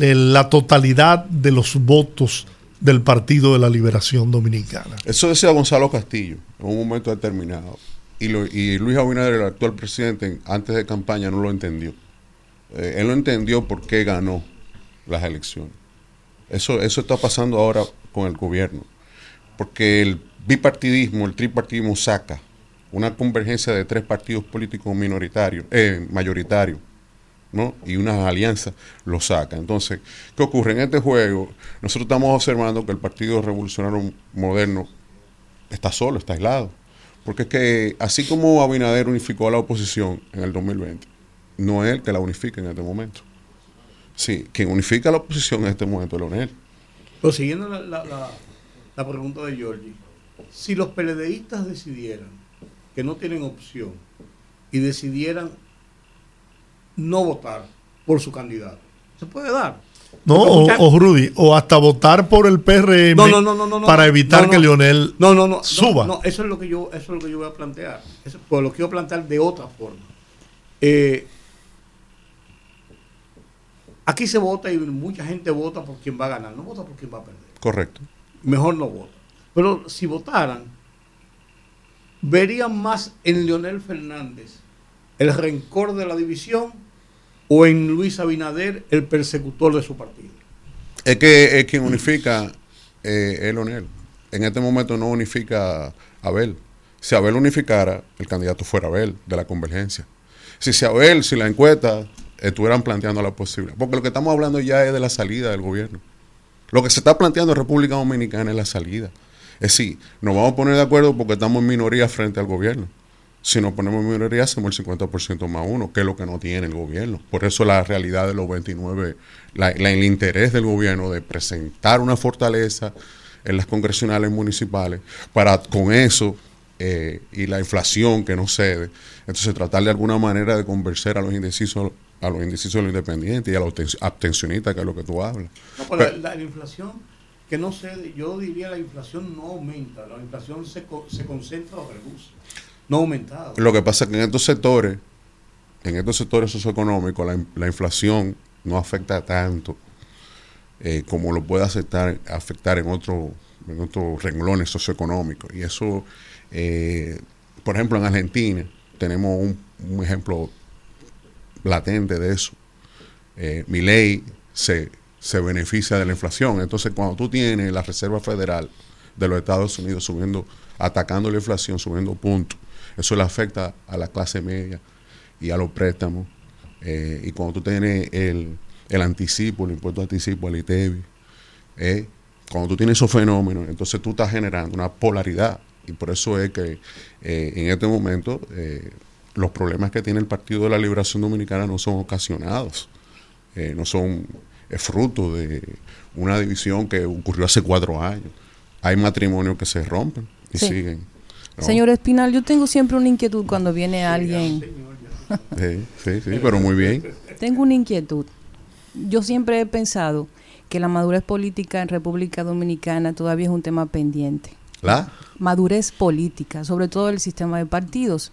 eh, la totalidad de los votos del Partido de la Liberación Dominicana. Eso decía Gonzalo Castillo en un momento determinado. Y, y Luis Abinader, el actual presidente, en- antes de campaña no lo entendió. Eh, él no entendió por qué ganó las elecciones. Eso, eso está pasando ahora con el gobierno. Porque el bipartidismo, el tripartidismo saca una convergencia de tres partidos políticos minoritarios, eh, mayoritarios, ¿no? y una alianza lo saca. Entonces, ¿qué ocurre? En este juego, nosotros estamos observando que el Partido Revolucionario Moderno está solo, está aislado. Porque es que, así como Abinader unificó a la oposición en el 2020, no es él que la unifica en este momento. Sí, quien unifica a la oposición en este momento es Leonel. Pero siguiendo la, la- la- la pregunta de Giorgi, si los PLDistas decidieran que no tienen opción y decidieran no votar por su candidato, se puede dar. No, o, Rudy, o hasta votar por el PRM No, no, no, no, no, no. para evitar No, no. que Leonel no, no, no, suba. No, no, eso es lo que yo, eso es lo que yo voy a plantear. Eso, pues lo quiero plantear de otra forma. Eh, aquí se vota y mucha gente vota por quien va a ganar, no vota por quien va a perder. Correcto. Mejor no vota. Pero si votaran, verían más en Leonel Fernández el rencor de la división o en Luis Abinader el persecutor de su partido. Es que es quien unifica eh, es Leonel. En este momento no unifica a Abel. Si Abel unificara, el candidato fuera Abel, de la convergencia. Si, si Abel, si la encuesta estuvieran planteando la posibilidad. Porque lo que estamos hablando ya es de la salida del gobierno. Lo que se está planteando en República Dominicana es la salida. Es decir, nos vamos a poner de acuerdo porque estamos en minoría frente al gobierno. Si nos ponemos minoría, hacemos el 50% más uno, que es lo que no tiene el gobierno. Por eso la realidad de los 29, la- la- el interés del gobierno de presentar una fortaleza en las congresionales municipales para con eso eh, y la inflación que no cede, entonces tratar de alguna manera de convencer a los indecisos a los indecisos de los independientes y a los absten- abstencionistas, que es lo que tú hablas. No, pero la, la- la inflación, que no sé, yo diría la inflación no aumenta, la inflación se, se concentra o reduce, no ha aumentado. Lo que pasa es que en estos sectores, en estos sectores socioeconómicos, la, la inflación no afecta tanto eh, como lo puede afectar, afectar en, otro, en otros renglones socioeconómicos. Y eso, eh, por ejemplo, en Argentina tenemos un, un ejemplo latente de eso. Eh, mi ley se, se beneficia de la inflación. Entonces, cuando tú tienes la Reserva Federal de los Estados Unidos subiendo, atacando la inflación, subiendo puntos, eso le afecta a la clase media y a los préstamos. Eh, y cuando tú tienes el, el anticipo, el impuesto anticipo, el ITEVI, eh, cuando tú tienes esos fenómenos, entonces tú estás generando una polaridad. Y por eso es que en este momento los problemas que tiene el Partido de la Liberación Dominicana no son ocasionados, eh, no son eh, fruto de una división que ocurrió hace cuatro años. Hay matrimonios que se rompen y Sí. siguen. ¿no? Señor Espinal, yo tengo siempre una inquietud cuando viene alguien. Sí, sí, sí, pero muy bien. Tengo una inquietud. Yo siempre he pensado que la madurez política en República Dominicana todavía es un tema pendiente. ¿La? Madurez política, sobre todo el sistema de partidos.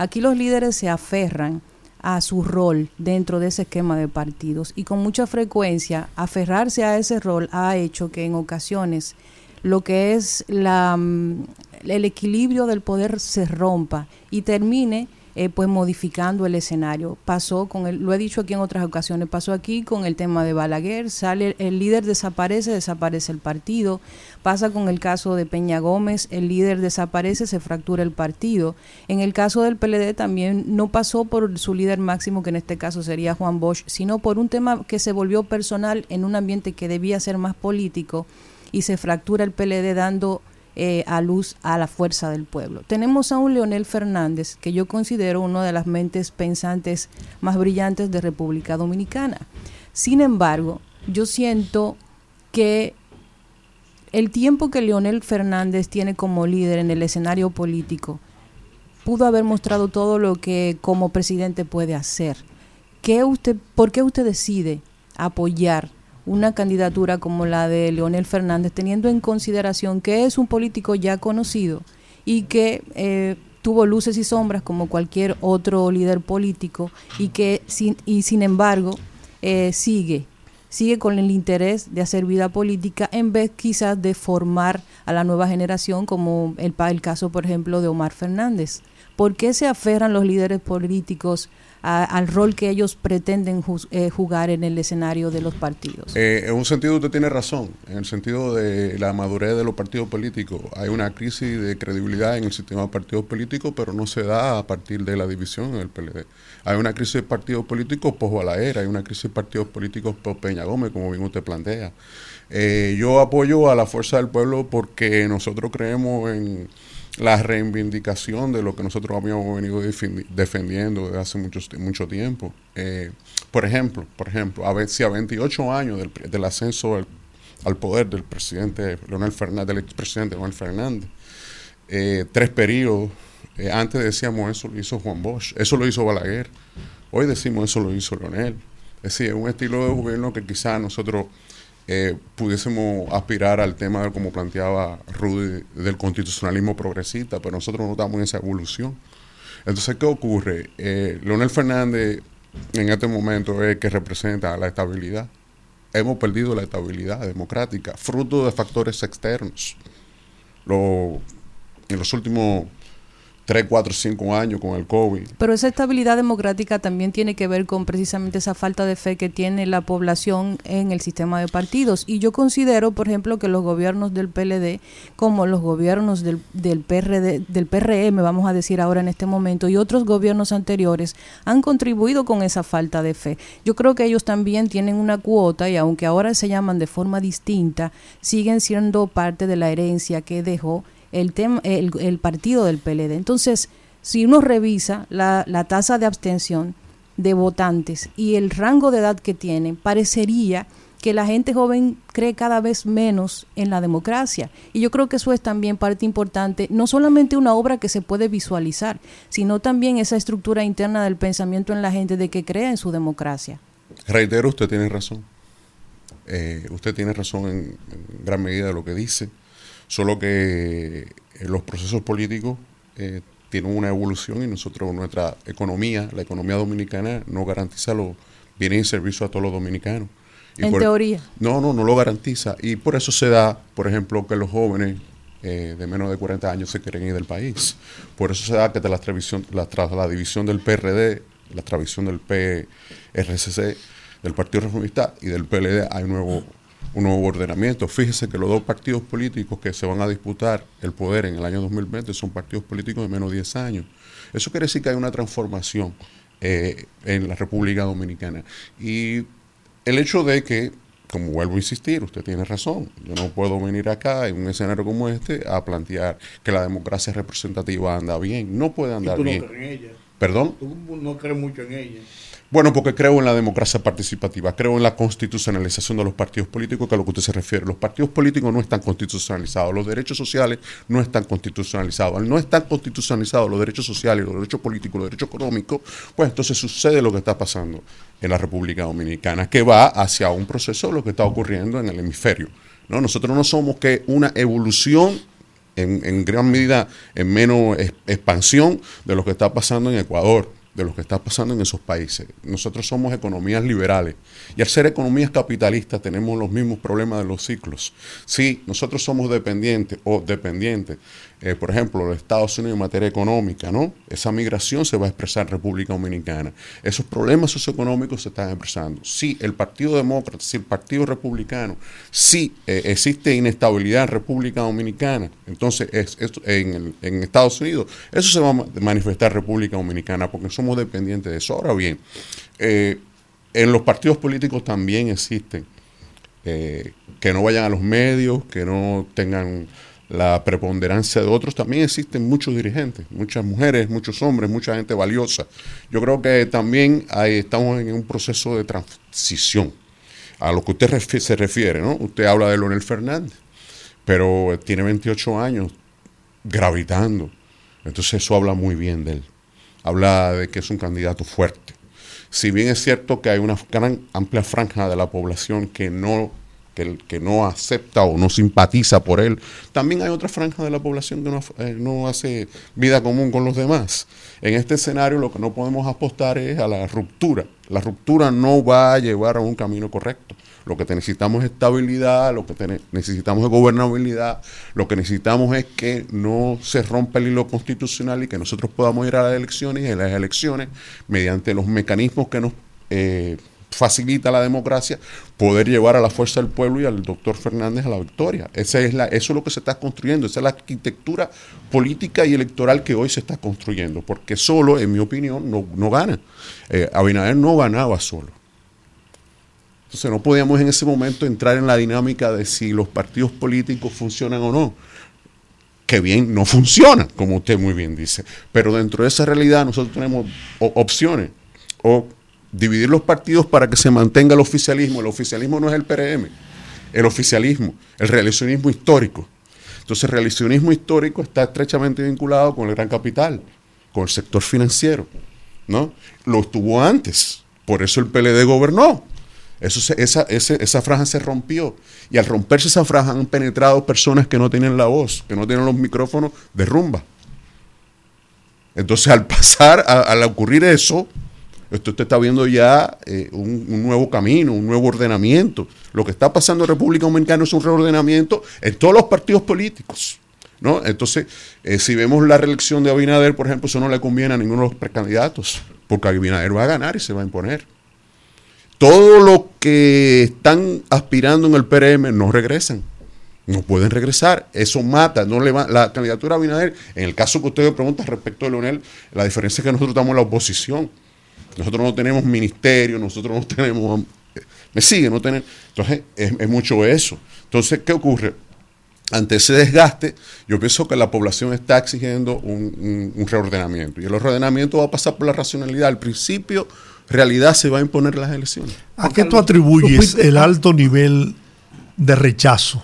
Aquí los líderes se aferran a su rol dentro de ese esquema de partidos y con mucha frecuencia aferrarse a ese rol ha hecho que en ocasiones lo que es la, mm, el equilibrio del poder se rompa y termine eh, pues modificando el escenario. Pasó con el, lo he dicho aquí en otras ocasiones, pasó aquí con el tema de Balaguer, sale el líder desaparece, desaparece el partido, pasa con el caso de Peña Gómez, el líder desaparece, se fractura el partido. En el caso del PLD también no pasó por su líder máximo, que en este caso sería Juan Bosch, sino por un tema que se volvió personal en un ambiente que debía ser más político y se fractura el PLD dando eh, a luz a la fuerza del pueblo. Tenemos a un Leonel Fernández que yo considero una de las mentes pensantes más brillantes de República Dominicana. Sin embargo, yo siento que el tiempo que Leonel Fernández tiene como líder en el escenario político pudo haber mostrado todo lo que como presidente puede hacer. ¿Qué usted, ¿Por qué usted decide apoyar una candidatura como la de Leonel Fernández, teniendo en consideración que es un político ya conocido y que eh, tuvo luces y sombras como cualquier otro líder político y que sin, y sin embargo eh, sigue sigue con el interés de hacer vida política en vez quizás de formar a la nueva generación como el, el caso por ejemplo de Omar Fernández. ¿Por qué se aferran los líderes políticos al rol que ellos pretenden eh, jugar en el escenario de los partidos? Eh, en un sentido usted tiene razón, en el sentido de la madurez de los partidos políticos. Hay una crisis de credibilidad en el sistema de partidos políticos, pero no se da a partir de la división en el PLD. Hay una crisis de partidos políticos post Balaguer, hay una crisis de partidos políticos post Peña Gómez, como bien usted plantea. Eh, yo apoyo a la fuerza del pueblo porque nosotros creemos en la reivindicación de lo que nosotros habíamos venido defendi- defendiendo desde hace mucho, mucho tiempo. Eh, por ejemplo, por ejemplo, a ver si a 28 años del, del ascenso al, al poder del presidente Leonel Fernández, del expresidente Leonel Fernández, eh, tres periodos, eh, antes decíamos eso lo hizo Juan Bosch, eso lo hizo Balaguer, hoy decimos eso lo hizo Leonel. Es decir, es un estilo de gobierno que quizás nosotros eh, pudiésemos aspirar al tema, como planteaba Rudy, del constitucionalismo progresista, pero nosotros no estamos en esa evolución. Entonces, ¿qué ocurre? Eh, Leonel Fernández en este momento es el que representa la estabilidad. Hemos perdido la estabilidad democrática, fruto de factores externos. En los últimos 3, 4, 5 años con el COVID, Pero esa estabilidad democrática también tiene que ver con precisamente esa falta de fe que tiene la población en el sistema de partidos. Y yo considero, por ejemplo, que los gobiernos del PLD, como los gobiernos del, del, PRD, del PRM, vamos a decir ahora en este momento, y otros gobiernos anteriores, han contribuido con esa falta de fe. Yo creo que ellos también tienen una cuota y aunque ahora se llaman de forma distinta, siguen siendo parte de la herencia que dejó el, tema, el, partido del PLD. Entonces, si uno revisa la, la tasa de abstención de votantes y el rango de edad que tienen, parecería que la gente joven cree cada vez menos en la democracia. Y yo creo que eso es también parte importante, no solamente una obra que se puede visualizar, sino también esa estructura interna del pensamiento en la gente de que crea en su democracia. Reitero, usted tiene razón. Eh, usted tiene razón en, en gran medida de lo que dice, solo que eh, los procesos políticos eh, tienen una evolución y nosotros, nuestra economía, la economía dominicana, no garantiza los bienes y servicios a todos los dominicanos. Y En por- teoría. No, no, no lo garantiza. Y por eso se da, por ejemplo, que los jóvenes eh, de menos de 40 años se quieren ir del país. Por eso se da que tras la, división- la- tras la división del PRD, la tradición del PRCC, del Partido Reformista y del PLD hay un nuevo, un nuevo ordenamiento. Fíjese que los dos partidos políticos que se van a disputar el poder en el año 2020 son partidos políticos de menos de 10 años. Eso quiere decir que hay una transformación eh, en la República Dominicana. Y el hecho de que, como vuelvo a insistir, usted tiene razón, yo no puedo venir acá en un escenario como este a plantear que la democracia representativa anda bien. No puede Y andar tú no bien. crees en ella. ¿Perdón? Tú no crees mucho en ella. Bueno, porque creo en la democracia participativa, creo en la constitucionalización de los partidos políticos, que a lo que usted se refiere. Los partidos políticos no están constitucionalizados, los derechos sociales no están constitucionalizados. Al no estar constitucionalizados los derechos sociales, los derechos políticos, los derechos económicos, pues entonces sucede lo que está pasando en la República Dominicana, que va hacia un proceso de lo que está ocurriendo en el hemisferio. ¿no? Nosotros no somos que una evolución en, en gran medida en menos expansión de lo que está pasando en Ecuador, de lo que está pasando en esos países. Nosotros somos economías liberales y al ser economías capitalistas tenemos los mismos problemas de los ciclos. Si nosotros somos dependientes o dependientes, eh, por ejemplo, los Estados Unidos en materia económica, ¿no? Esa migración se va a expresar en República Dominicana. Esos problemas socioeconómicos se están expresando. Si el Partido Demócrata, si el Partido Republicano, si eh, existe inestabilidad en República Dominicana, entonces es, es- en, en Estados Unidos, eso se va a ma- manifestar en República Dominicana porque somos dependientes de eso. Ahora bien, eh, en los partidos políticos también existen eh, que no vayan a los medios, que no tengan la preponderancia de otros. También existen muchos dirigentes, muchas mujeres, muchos hombres, mucha gente valiosa. Yo creo que también estamos en un proceso de transición. A lo que usted se refiere, ¿no? Usted habla de Leonel Fernández, pero tiene 28 años gravitando. Entonces eso habla muy bien de él. Habla de que es un candidato fuerte. Si bien es cierto que hay una gran amplia franja de la población que no que, que no acepta o no simpatiza por él, también hay otra franja de la población que no, eh, no hace vida común con los demás. En este escenario lo que no podemos apostar es a la ruptura. La ruptura no va a llevar a un camino correcto. Lo que necesitamos es estabilidad, lo que necesitamos es gobernabilidad, lo que necesitamos es que no se rompa el hilo constitucional y que nosotros podamos ir a las elecciones y en las elecciones, mediante los mecanismos que nos eh, facilita la democracia, poder llevar a la fuerza del pueblo y al doctor Fernández a la victoria. Esa es la, eso es lo que se está construyendo, esa es la arquitectura política y electoral que hoy se está construyendo, porque solo, en mi opinión, no, no gana. Eh, Abinader no ganaba solo. Entonces no podíamos en ese momento entrar en la dinámica de si los partidos políticos funcionan o no. Que bien, no funcionan, como usted muy bien dice. Pero dentro de esa realidad nosotros tenemos opciones. O dividir los partidos para que se mantenga el oficialismo. El oficialismo no es el PRM. El oficialismo, el reeleccionismo histórico. Entonces el reeleccionismo histórico está estrechamente vinculado con el gran capital, con el sector financiero. ¿no? Lo estuvo antes. Por eso el PLD gobernó. Eso esa, ese- esa franja se rompió. Y al romperse esa franja han penetrado personas que no tienen la voz, que no tienen los micrófonos de rumba. Entonces, al pasar, a- al ocurrir eso, esto usted está viendo ya eh, un, un nuevo camino, un nuevo ordenamiento. Lo que está pasando en República Dominicana es un reordenamiento en todos los partidos políticos. ¿no? Entonces, eh, si vemos la reelección de Abinader, por ejemplo, eso no le conviene a ninguno de los precandidatos, porque Abinader va a ganar y se va a imponer. Todo lo que están aspirando en el PRM no regresan. No pueden regresar. Eso mata. No le va, la candidatura a Abinader, en el caso que usted me pregunta respecto de Leonel, la diferencia es que nosotros estamos en la oposición. Nosotros no tenemos ministerio, nosotros no tenemos... Me sigue, no tenemos... Entonces, es, mucho eso. Entonces, ¿qué ocurre? ante ese desgaste, yo pienso que la población está exigiendo un, un- un reordenamiento. Y el reordenamiento va a pasar por la racionalidad. Al principio, realidad se va a imponer las elecciones. ¿A qué tú atribuyes el alto nivel de rechazo?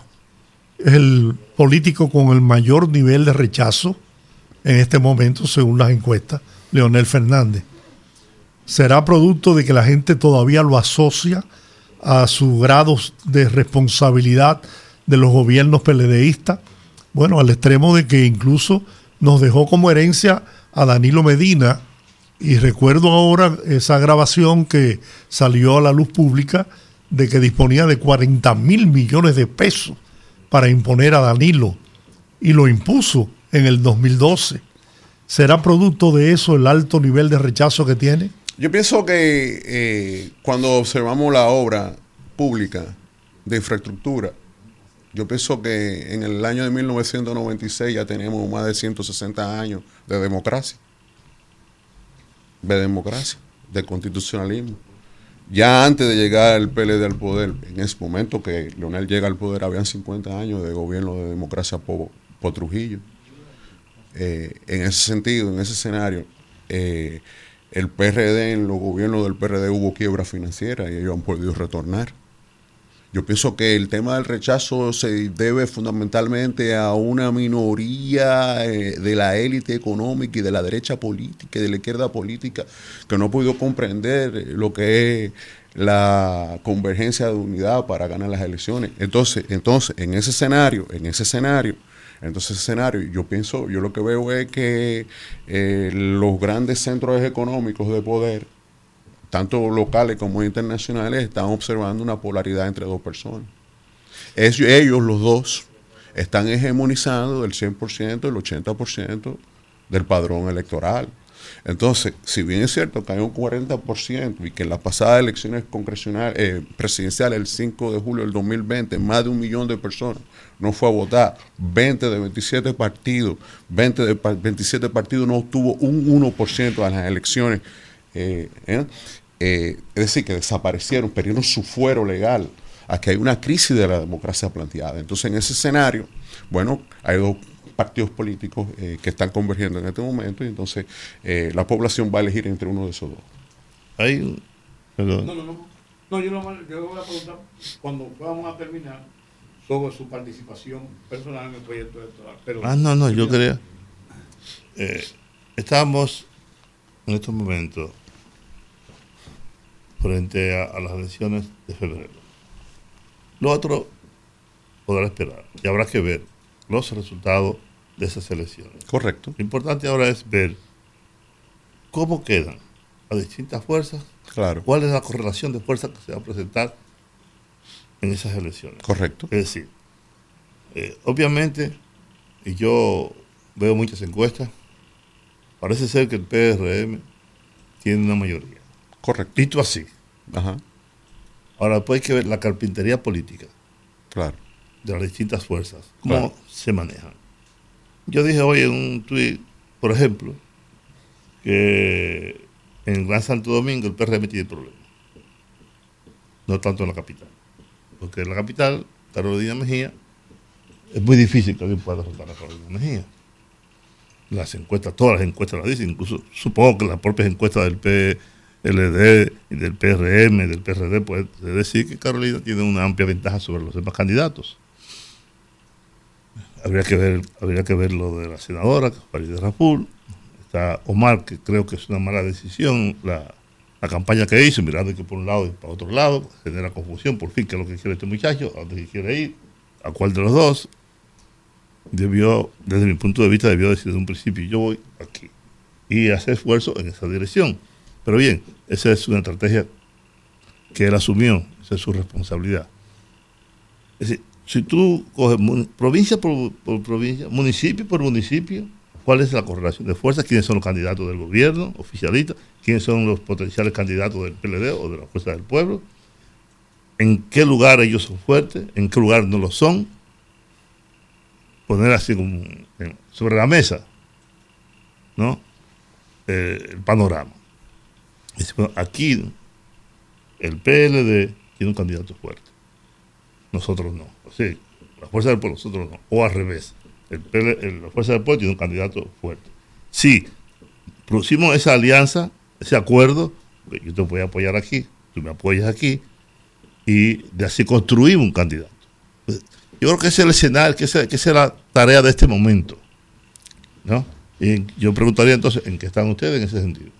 Es el político con el mayor nivel de rechazo en este momento, según las encuestas, Leonel Fernández. ¿Será producto de que la gente todavía lo asocia a sus grados de responsabilidad de los gobiernos PLDistas? Bueno, al extremo de que incluso nos dejó como herencia a Danilo Medina, y recuerdo ahora esa grabación que salió a la luz pública de que disponía de 40 mil millones de pesos para imponer a Danilo y lo impuso en el 2012. ¿Será producto de eso el alto nivel de rechazo que tiene? Yo pienso que eh, cuando observamos la obra pública de infraestructura, yo pienso que en el año de 1996 ya tenemos más de 160 años de democracia, de democracia, de constitucionalismo. Ya antes de llegar el PLD al poder, en ese momento que Leonel llega al poder, habían 50 años de gobierno de democracia por, Trujillo. Eh, en ese sentido, en ese escenario, eh, el PRD, en los gobiernos del PRD hubo quiebra financiera y ellos han podido retornar. Yo pienso que el tema del rechazo se debe fundamentalmente a una minoría eh, de la élite económica y de la derecha política y de la izquierda política que no ha podido comprender lo que es la convergencia de unidad para ganar las elecciones. Entonces, entonces, en ese escenario, en ese escenario, entonces ese escenario, yo pienso, yo lo que veo es que eh, los grandes centros económicos de poder tanto locales como internacionales, están observando una polaridad entre dos personas. Es- ellos, los dos, están hegemonizando el 100%, el 80% del padrón electoral. Entonces, si bien es cierto que hay un 40% y que en las pasadas elecciones congresionales, eh, presidenciales, el 5 de julio del 2020, más de un millón de personas no fue a votar, 20 de 27 partidos, 20 de pa- 27 partidos no obtuvo un 1% en las elecciones eh, ¿eh? Eh, es decir, que desaparecieron, perdieron su fuero legal. Aquí hay una crisis de la democracia planteada. Entonces, en ese escenario, bueno, hay dos partidos políticos eh, que están convergiendo en este momento y entonces eh, la población va a elegir entre uno de esos dos. Hay un- perdón. No, no, no. No, yo, no, yo le voy a preguntar cuando vamos a terminar sobre su participación personal en el proyecto electoral. Pero, Ah, no, no, yo quería. eh, estamos en estos momentos frente a, a las elecciones de febrero. Lo otro podrá esperar y habrá que ver los resultados de esas elecciones. Correcto. Lo importante ahora es ver cómo quedan las distintas fuerzas, Claro. cuál es la correlación de fuerzas que se va a presentar en esas elecciones. Correcto. Es decir, eh, obviamente, y yo veo muchas encuestas, parece ser que el PRM tiene una mayoría. Correcto. Visto así. Ajá. Ahora, después hay que ver la carpintería política Claro. de las distintas fuerzas, cómo Claro. se manejan. Yo dije hoy en un tuit, por ejemplo, que en Gran Santo Domingo el PRM tiene problemas. No tanto en la capital. Porque en la capital, Carolina Mejía, es muy difícil que alguien pueda derrotar a Carolina Mejía. Las encuestas, todas las encuestas lo dicen, incluso supongo que las propias encuestas del PLD y del PRM, del PRD, pueden decir que Carolina tiene una amplia ventaja sobre los demás candidatos. Habría que ver, habría que ver lo de la senadora, Farideh Raful. Está Omar, que creo que es una mala decisión, la, la campaña que hizo, mirando que por un lado y para otro lado, genera confusión, por fin, qué es lo que quiere este muchacho, a dónde quiere ir, a cuál de los dos. Debió, desde mi punto de vista, debió decir desde un principio, yo voy aquí. Y hacer esfuerzo en esa dirección. Pero bien, esa es una estrategia que él asumió, esa es su responsabilidad. Es decir, si tú coges provincia por, provincia, municipio por municipio, ¿cuál es la correlación de fuerzas? ¿Quiénes son los candidatos del gobierno oficialista? ¿Quiénes son los potenciales candidatos del PLD o de la Fuerza del Pueblo? ¿En qué lugar ellos son fuertes? ¿En qué lugar no lo son? Poner así como sobre la mesa, ¿no? Eh, el panorama. Decir, bueno, aquí el PLD tiene un candidato fuerte nosotros no. O sea, la Fuerza del Pueblo, nosotros no, o al revés. El, la Fuerza del Pueblo tiene un candidato fuerte. Si producimos esa alianza, ese acuerdo, pues yo te voy a apoyar aquí, tú me apoyas aquí, y de así construimos un candidato. Pues, Yo creo que ese es el escenario, que esa, que esa es la tarea de este momento. ¿no? Y yo preguntaría entonces, ¿en qué están ustedes en ese sentido?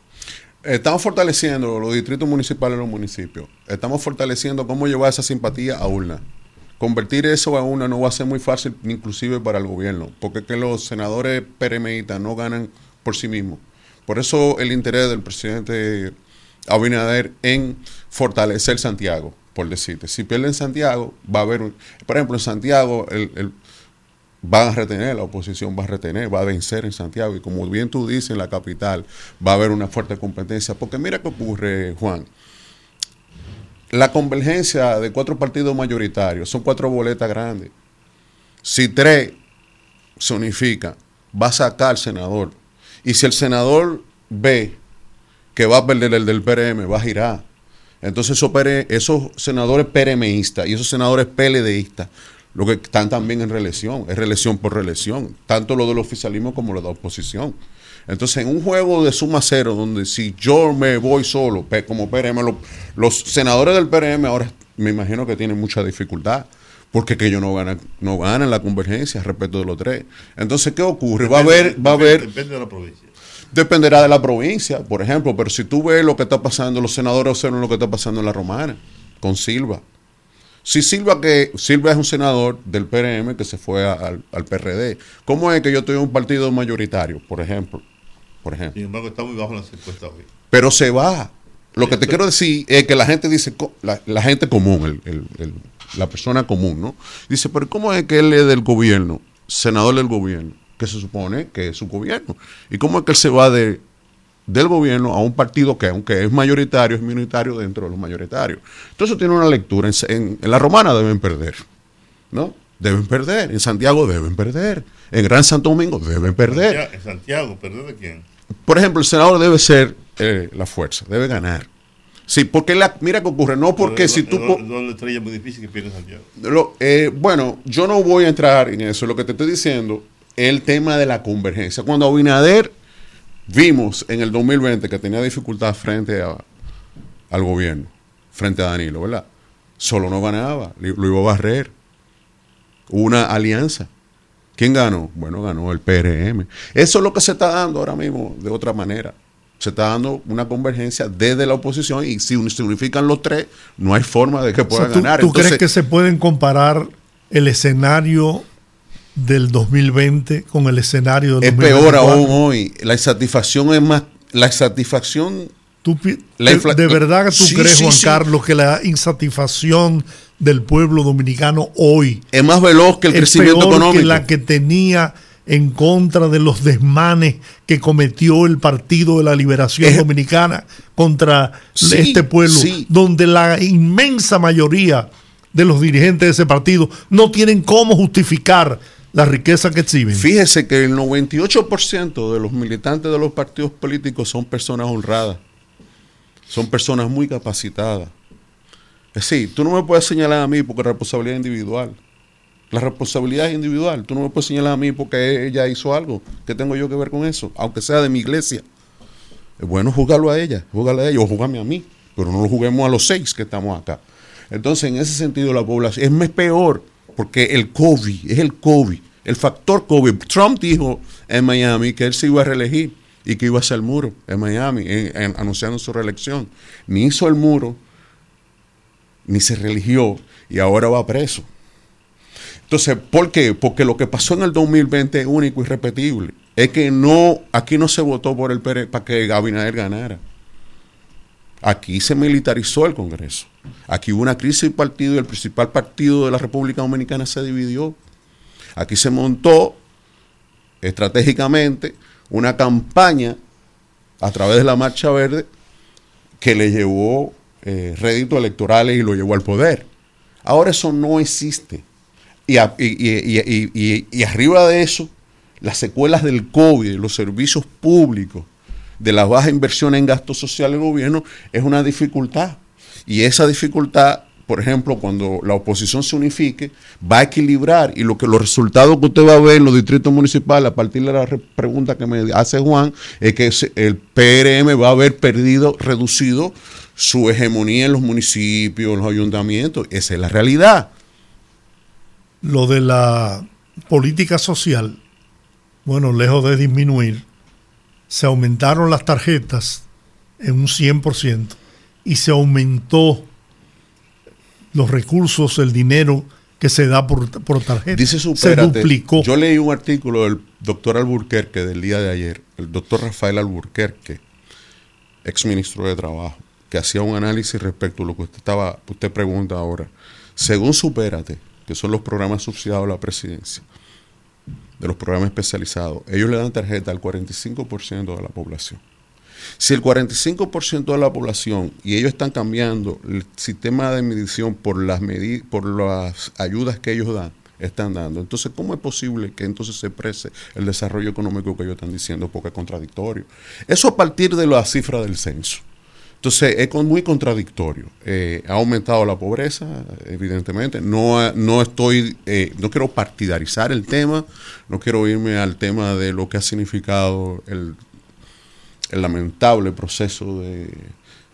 Estamos fortaleciendo los distritos municipales y los municipios. Estamos fortaleciendo cómo llevar esa simpatía a urna. Convertir eso a una no va a ser muy fácil, inclusive para el gobierno, porque es que los senadores PRMistas no ganan por sí mismos. Por eso el interés del presidente Abinader en fortalecer Santiago, por decirte. Si pierden Santiago, va a haber, un- por ejemplo, en Santiago, el, el- van a retener, la oposición va a retener, va a vencer en Santiago. Y como bien tú dices, en la capital va a haber una fuerte competencia. Porque mira qué ocurre, Juan. La convergencia de cuatro partidos mayoritarios son cuatro boletas grandes. Si tres se unifican, va a sacar senador. Y si el senador ve que va a perder el del PRM, va a girar. Entonces esos senadores PRMistas y esos senadores PLDistas, lo que están también en reelección, es reelección por reelección, tanto lo del oficialismo como lo de la oposición. Entonces, en un juego de suma cero, donde si yo me voy solo, como PRM, lo- los senadores del PRM ahora me imagino que tienen mucha dificultad, porque que ellos no ganan, no ganan la convergencia respecto de los tres. Entonces, ¿qué ocurre? Va a haber, va a haber, Depende de la provincia. Dependerá de la provincia, por ejemplo, pero si tú ves lo que está pasando, los senadores observan lo que está pasando en la Romana, con Silva. Si Silva, que Silva es un senador del PRM que se fue a- al, al PRD, ¿cómo es que yo estoy en un partido mayoritario, por ejemplo? Por ejemplo. Sin embargo, está muy bajo las encuestas hoy. Pero se va. Lo que te quiero decir es que la gente dice, la, la gente común, el- el- el- la persona común, ¿no? Dice, pero ¿cómo es que él es del gobierno, senador del gobierno, que se supone que es su gobierno? ¿Y cómo es que él se va de, del gobierno a un partido que, aunque es mayoritario, es minoritario dentro de los mayoritarios? Entonces tiene una lectura. En, en- en la romana deben perder, ¿no? Deben perder. En Santiago deben perder. En Gran Santo Domingo deben perder. En Santiago, ¿perder de quién? Por ejemplo, el senador debe ser eh, la fuerza, debe ganar. Sí, porque la, mira qué ocurre, no porque Pero si es tú... estrella muy difícil que pierda Santiago. lo- eh, bueno, yo no voy a entrar en eso, lo que te estoy diciendo es el tema de la convergencia. Cuando Abinader vimos en el 2020 que tenía dificultad frente a- al gobierno, frente a Danilo, ¿verdad? Solo no ganaba, lo iba a barrer. Hubo una alianza. ¿Quién ganó? Bueno, ganó el PRM. Eso es lo que se está dando ahora mismo de otra manera. Se está dando una convergencia desde la oposición y si se unifican los tres, no hay forma de que O sea, puedan ¿tú, ganar. tú Entonces, crees que se pueden comparar el escenario del 2020 con el escenario del es 2024? peor aún hoy. La insatisfacción es más. La insatisfacción. ¿Tú pi- La de, de verdad tú Sí, crees, sí, Juan sí. Carlos, que la insatisfacción del pueblo dominicano hoy Es más veloz que el es crecimiento peor económico. que la que tenía en contra de los desmanes que cometió el Partido de la Liberación Es- Dominicana contra este pueblo, donde la inmensa mayoría de los dirigentes de ese partido no tienen cómo justificar la riqueza que exhiben. Fíjese que el 98% de los militantes de los partidos políticos son personas honradas. Son personas muy capacitadas. Es decir, tú no me puedes señalar a mí porque la responsabilidad es individual. La responsabilidad es individual. Tú no me puedes señalar a mí porque ella hizo algo. ¿Qué tengo yo que ver con eso? Aunque sea de mi iglesia. Es bueno jugarlo a ella, jugarle a ella o jugarme a mí. Pero no lo juguemos a los seis que estamos acá. Entonces, en ese sentido, la población es peor porque el COVID, es el COVID, el factor COVID. Trump dijo en Miami que él se iba a reelegir y que iba a hacer el muro en Miami, anunciando su reelección. Ni hizo el muro, ni se religió y ahora va preso. Entonces, ¿por qué? Porque lo que pasó en el 2020 es único y repetible. Es que no, aquí no se votó por el para que Abinader ganara. Aquí se militarizó el Congreso. Aquí hubo una crisis de partido y el principal partido de la República Dominicana se dividió. Aquí se montó estratégicamente una campaña a través de la Marcha Verde que le llevó eh, réditos electorales y lo llevó al poder. Ahora eso no existe. Y, arriba de eso, las secuelas del COVID, los servicios públicos, de la baja inversión en gastos sociales del gobierno, es una dificultad. Y esa dificultad por ejemplo, cuando la oposición se unifique, va a equilibrar y lo que los resultados que usted va a ver en los distritos municipales a partir de la re- pregunta que me hace Juan es que el PRM va a haber perdido, reducido su hegemonía en los municipios, en los ayuntamientos. Esa es la realidad. Lo de la política social, bueno, lejos de disminuir, se aumentaron las tarjetas en un 100% y se aumentó los recursos, el dinero que se da por, por tarjeta. Dice se duplicó. Yo leí un artículo del doctor Alburquerque del día de ayer, el doctor Rafael Alburquerque, ex ministro de Trabajo, que hacía un análisis respecto a lo que usted estaba, usted pregunta ahora. Según Supérate, que son los programas subsidiados de la presidencia, de los programas especializados, ellos le dan tarjeta al 45% de la población. Si el 45% de la población y ellos están cambiando el sistema de medición por las medi- por las ayudas que ellos dan, están dando. Entonces, ¿cómo es posible que entonces se exprese el desarrollo económico que ellos están diciendo? Porque es contradictorio. Eso a partir de la cifra del censo. Entonces, es muy contradictorio. Eh, ha aumentado la pobreza, evidentemente. No, no estoy, eh, no quiero partidarizar el tema, no quiero irme al tema de lo que ha significado el el lamentable proceso de,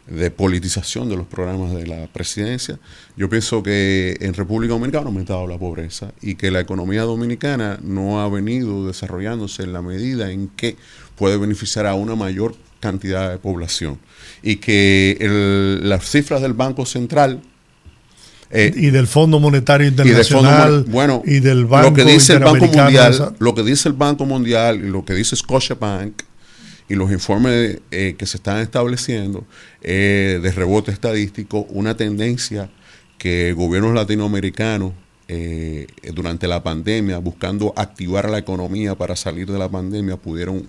de politización de los programas de la presidencia. Yo pienso que en República Dominicana ha aumentado la pobreza y que la economía dominicana no ha venido desarrollándose en la medida en que puede beneficiar a una mayor cantidad de población. Y que el- las cifras del Banco Central eh, y del Fondo Monetario y del Internacional Mon- bueno, y del Banco lo que dice el Banco Mundial, esa- lo que dice el Banco Mundial y lo que dice Scotiabank y los informes eh, que se están estableciendo eh, de rebote estadístico, una tendencia que gobiernos latinoamericanos eh, durante la pandemia, buscando activar la economía para salir de la pandemia, pudieron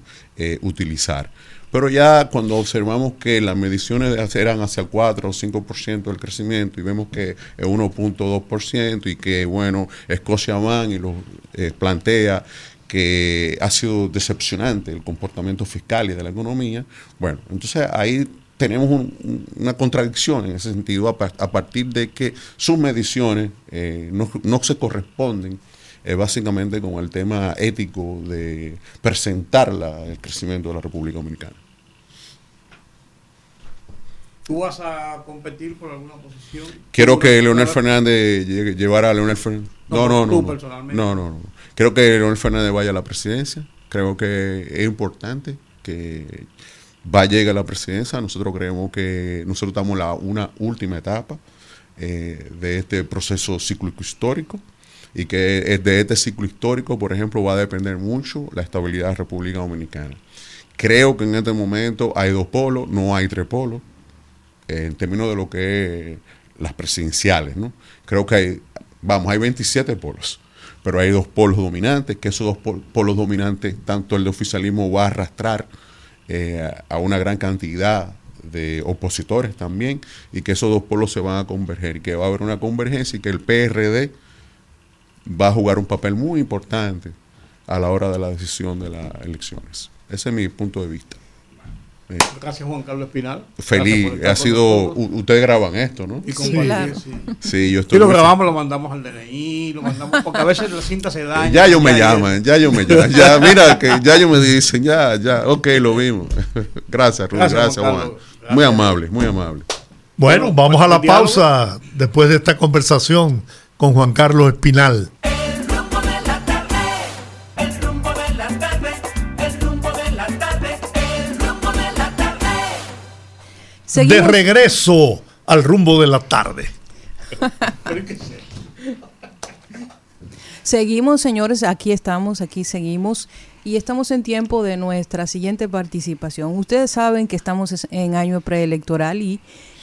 utilizar. Pero ya cuando observamos que las mediciones eran hacia el 4 o 5% del crecimiento y vemos que es 1.2% y que, bueno, Scotiabank y lo eh, plantea que ha sido decepcionante el comportamiento fiscal y de la economía, bueno, entonces ahí tenemos un- un- una contradicción en ese sentido a, a partir de que sus mediciones eh, no, no se corresponden eh, básicamente con el tema ético de presentar la- el crecimiento de la República Dominicana. ¿Tú vas a competir por alguna posición? Quiero que ¿Tú- Leonel Fernández llevara a Leonel Fernández. No, No, no, tú no. personalmente. No, no, no. Creo que Leonel Fernández vaya a la presidencia. Creo que es importante que va llegue a la presidencia. Nosotros creemos que nosotros estamos en la, una última etapa eh, de este proceso cíclico histórico y que de este ciclo histórico, por ejemplo, va a depender mucho la estabilidad de la República Dominicana. Creo que en este momento hay dos polos, no hay tres polos eh, en términos de lo que es las presidenciales, ¿no? Creo que hay, vamos, hay 27 polos, pero hay dos polos dominantes, que esos dos pol- polos dominantes, tanto el de oficialismo va a arrastrar eh, a una gran cantidad de opositores también, y que esos dos polos se van a converger, y que va a haber una convergencia y que el PRD va a jugar un papel muy importante a la hora de la decisión de las elecciones. Ese es mi punto de vista. Eh, Gracias, Juan Carlos Espinal. feliz, ha sido, ustedes graban esto, ¿no? Y compartir, claro. sí. Sí, yo estoy Si lo grabamos, lo mandamos al DNI, lo mandamos, porque a veces la cinta se daña. Ya ellos me y- llaman, ya ellos me llaman. Ya, mira, que ya ellos me dicen, ya, ya, ok, lo vimos. Gracias, Rubén, Gracias, gracias, Juan. Muy amable, muy amable. Bueno, Bueno, vamos pues, a la pausa después de esta conversación con Juan Carlos Espinal. De regreso al rumbo de la tarde. seguimos, señores, aquí estamos, aquí seguimos y estamos en tiempo de nuestra siguiente participación. Ustedes saben que estamos es- en año preelectoral y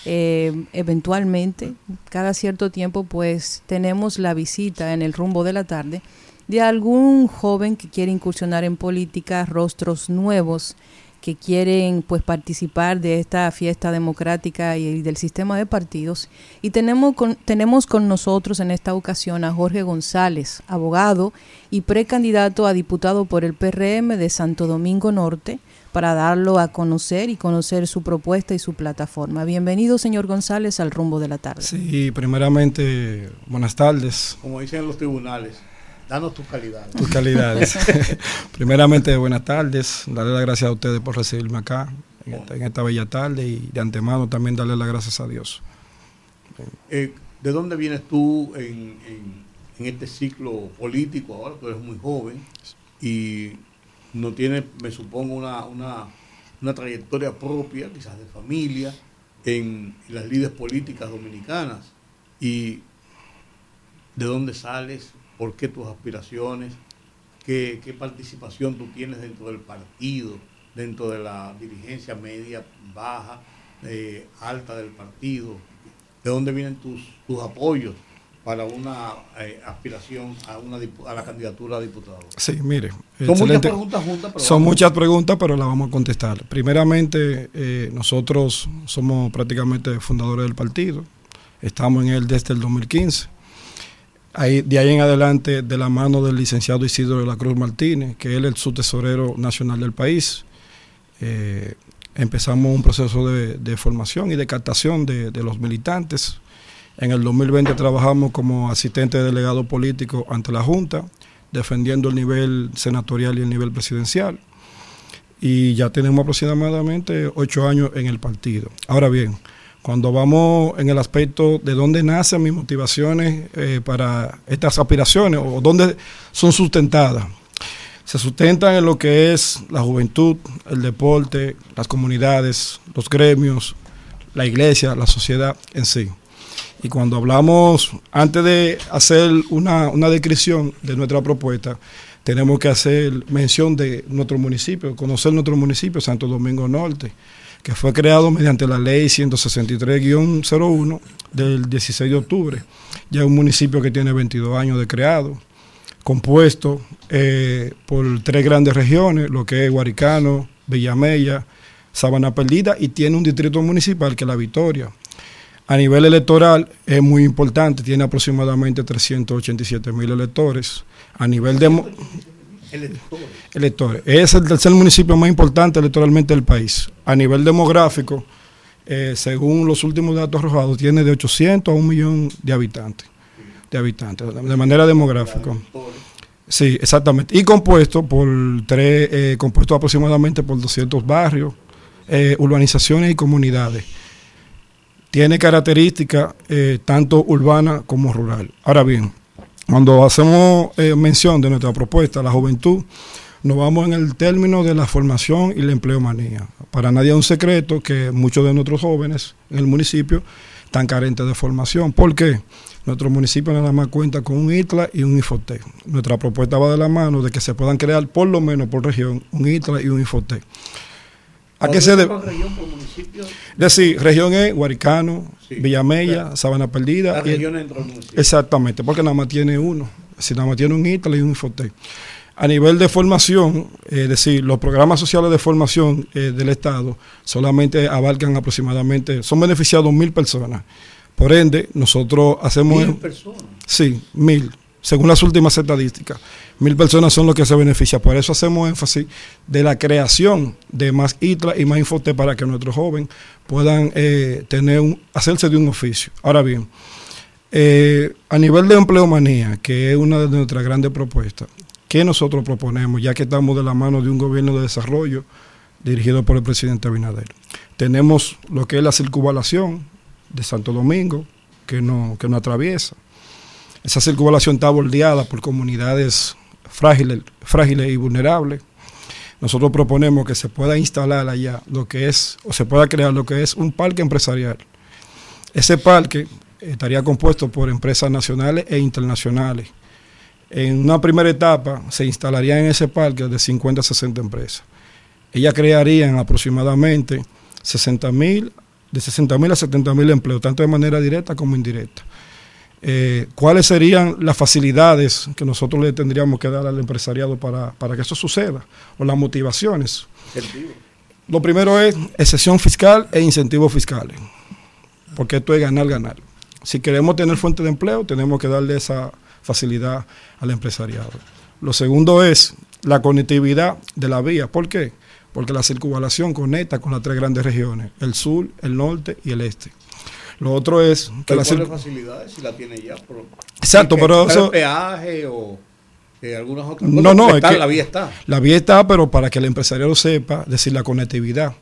eh, eventualmente, cada cierto tiempo, pues tenemos la visita en el rumbo de la tarde de algún joven que quiere incursionar en política, rostros nuevos que quieren pues participar de esta fiesta democrática y del sistema de partidos y tenemos con, tenemos con nosotros en esta ocasión a Jorge González, abogado y precandidato a diputado por el PRM de Santo Domingo Norte para darlo a conocer y conocer su propuesta y su plataforma. Bienvenido, señor González, al rumbo de la tarde. Sí, primeramente, buenas tardes. Como dicen los tribunales, danos tus calidades. Tus calidades. primeramente, buenas tardes. Darle las gracias a ustedes por recibirme acá en esta, en esta bella tarde y de antemano también darle las gracias a Dios. Eh, ¿De dónde vienes tú en, en- en este ciclo político ahora? Tú eres muy joven y no tienes, me supongo, una, una, una trayectoria propia, quizás de familia, en, en las líderes políticas dominicanas. ¿Y de dónde sales? ¿Por qué tus aspiraciones? ¿Qué, qué participación tú tienes dentro del partido, dentro de la dirigencia media, baja, eh, alta del partido? ¿De dónde vienen tus, tus apoyos para una eh, aspiración a, una, a la candidatura a diputado? Sí, mire. Son muchas preguntas juntas, pero Son muchas preguntas, pero las vamos a contestar. Primeramente, eh, nosotros somos prácticamente fundadores del partido. Estamos en él desde el 2015. De ahí en adelante, de la mano del licenciado Isidro de la Cruz Martínez, que él es el subtesorero nacional del país, eh, empezamos un proceso de, de formación y de captación de, de los militantes. En el 2020 trabajamos como asistente de delegado político ante la Junta, defendiendo el nivel senatorial y el nivel presidencial. Y ya tenemos aproximadamente ocho años en el partido. Ahora bien, cuando vamos en el aspecto de dónde nacen mis motivaciones eh, para estas aspiraciones o dónde son sustentadas, se sustentan en lo que es la juventud, el deporte, las comunidades, los gremios, la iglesia, la sociedad en sí. Y cuando hablamos, antes de hacer una, una descripción de nuestra propuesta, tenemos que hacer mención de nuestro municipio, conocer nuestro municipio, Santo Domingo Norte, que fue creado mediante la ley 163-01 del 16 de octubre. Ya es un municipio que tiene 22 años de creado, compuesto eh, por tres grandes regiones, lo que es Guaricano, Villamella, Sabana Perdida, y tiene un distrito municipal que es La Victoria. A nivel electoral es muy importante, tiene aproximadamente 387 mil electores. A nivel de electores, es el tercer municipio más importante electoralmente del país. A nivel demográfico, eh, según los últimos datos arrojados, tiene de 800 a un millón de habitantes, de habitantes, de manera demográfica. Sí, exactamente. Y compuesto por tres, eh, compuesto aproximadamente por 200 barrios, eh, urbanizaciones y comunidades tiene características tanto urbana como rural. Ahora bien, cuando hacemos eh, mención de nuestra propuesta, la juventud, nos vamos en el término de la formación y la empleomanía. Para nadie es un secreto que muchos de nuestros jóvenes en el municipio están carentes de formación. ¿Por qué? Nuestro municipio nada más cuenta con un ITLA y un Infotec. Nuestra propuesta va de la mano de que se puedan crear por lo menos por región un ITLA y un Infotec. ¿A qué se debe? Por región, por municipio, Es decir, región es Guaricano, Sí, Villamella, claro. Sabana Perdida. las y- municipio. exactamente, porque nada más tiene uno. Si nada más tiene un ITAL y un Infotec. A nivel de formación, es decir, los programas sociales de formación eh, del Estado solamente abarcan aproximadamente, son beneficiados mil personas. Por ende, nosotros hacemos... Mil personas. Sí, mil. Según las últimas estadísticas, mil personas son los que se benefician. Por eso hacemos énfasis de la creación de más ITRA y más Infote para que nuestros jóvenes puedan eh, tener hacerse de un oficio. Ahora bien, eh, a nivel de empleomanía, que es una de nuestras grandes propuestas, ¿qué nosotros proponemos? Ya que estamos de la mano de un gobierno de desarrollo dirigido por el presidente Abinader. Tenemos lo que es la circunvalación de Santo Domingo, que no, que no atraviesa. Esa circunvalación está bordeada por comunidades frágiles, frágiles y vulnerables. Nosotros proponemos que se pueda instalar allá lo que es, o se pueda crear lo que es un parque empresarial. Ese parque estaría compuesto por empresas nacionales e internacionales. En una primera etapa se instalarían en ese parque de 50 a 60 empresas. Ellas crearían aproximadamente 60 mil, de 60 mil a 70 mil empleos, tanto de manera directa como indirecta. Eh, ¿Cuáles serían las facilidades que nosotros le tendríamos que dar al empresariado para, para que eso suceda? O las motivaciones. Lo primero es excepción fiscal e incentivos fiscales, porque esto es ganar, ganar. Si queremos tener fuente de empleo, tenemos que darle esa facilidad al empresariado. Lo segundo es la conectividad de la vía. ¿Por qué? porque la circunvalación conecta con las tres grandes regiones, el sur, el norte y el este. Lo otro es que Pero la ¿cuáles circu- facilidades si la tiene ya? Por- Exacto, pero eso- el peaje o eh, algunas otras cosas. No, no, porque es está, que la vía está. La vía está, pero para que el empresario lo sepa, es decir, la conectividad.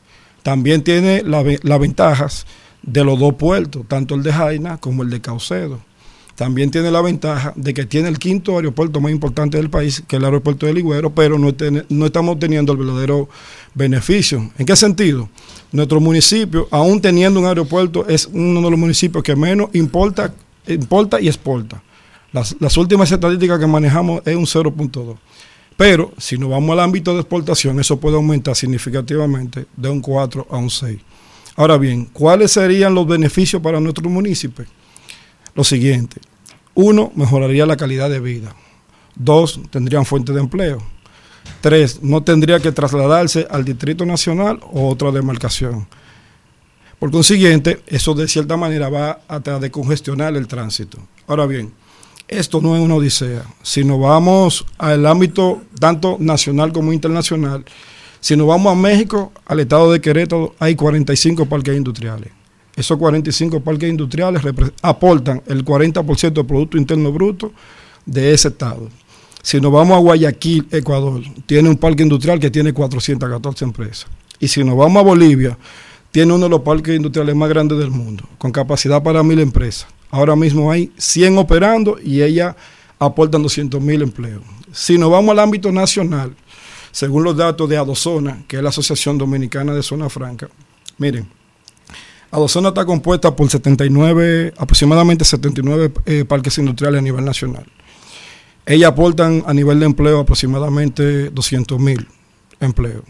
También tiene la las ventajas de los dos puertos, tanto el de Jaina como el de Caucedo. También tiene la ventaja de que tiene el quinto aeropuerto más importante del país, que es el aeropuerto de Ligüero, pero no, no estamos teniendo el verdadero beneficio. ¿En qué sentido? Nuestro municipio, aún teniendo un aeropuerto, es uno de los municipios que menos importa, importa y exporta. Las, las últimas estadísticas que manejamos es un 0.2. Pero si nos vamos al ámbito de exportación, eso puede aumentar significativamente de un 4 a un 6. Ahora bien, ¿cuáles serían los beneficios para nuestro municipio? Lo siguiente. Uno, mejoraría la calidad de vida. Dos, tendrían fuentes de empleo. Tres, no tendría que trasladarse al Distrito Nacional o otra demarcación. Por consiguiente, eso de cierta manera va a tratar de congestionar el tránsito. Ahora bien, esto no es una odisea. Si nos vamos al ámbito tanto nacional como internacional, si nos vamos a México, al estado de Querétaro, hay 45 parques industriales. Esos 45 parques industriales aportan el 40% del Producto Interno Bruto de ese estado. Si nos vamos a Guayaquil, Ecuador, tiene un parque industrial que tiene 414 empresas. Y si nos vamos a Bolivia, tiene uno de los parques industriales más grandes del mundo, con capacidad para mil empresas. Ahora mismo hay 100 operando y ellas aportan 200 mil empleos. Si nos vamos al ámbito nacional, según los datos de Adozona, que es la Asociación Dominicana de Zona Franca, miren, Adozona está compuesta por 79, aproximadamente 79 eh, parques industriales a nivel nacional. Ellas aportan a nivel de empleo aproximadamente 200 mil empleos.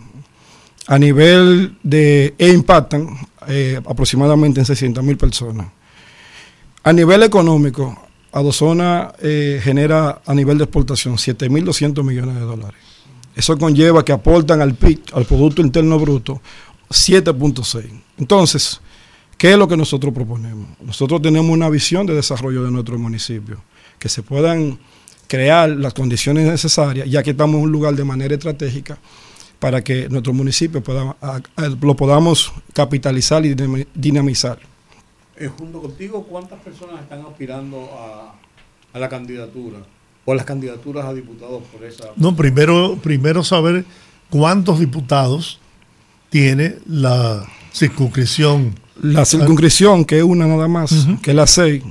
A nivel de, e impactan eh, aproximadamente en 600 mil personas. A nivel económico, Adozona eh, genera a nivel de exportación 7.200 millones de dólares. Eso conlleva que aportan al PIB, al Producto Interno Bruto, 7.6. Entonces, ¿qué es lo que nosotros proponemos? Nosotros tenemos una visión de desarrollo de nuestro municipio, que se puedan crear las condiciones necesarias, ya que estamos en un lugar de manera estratégica, para que nuestro municipio pueda, a- a- lo podamos capitalizar y dinami- dinamizar. Eh, junto contigo, ¿cuántas personas están aspirando a, a la candidatura? O a las candidaturas a diputados por esa. No, primero, primero saber cuántos diputados tiene la circunscripción. La circunscripción, que es una nada más, que es la 6,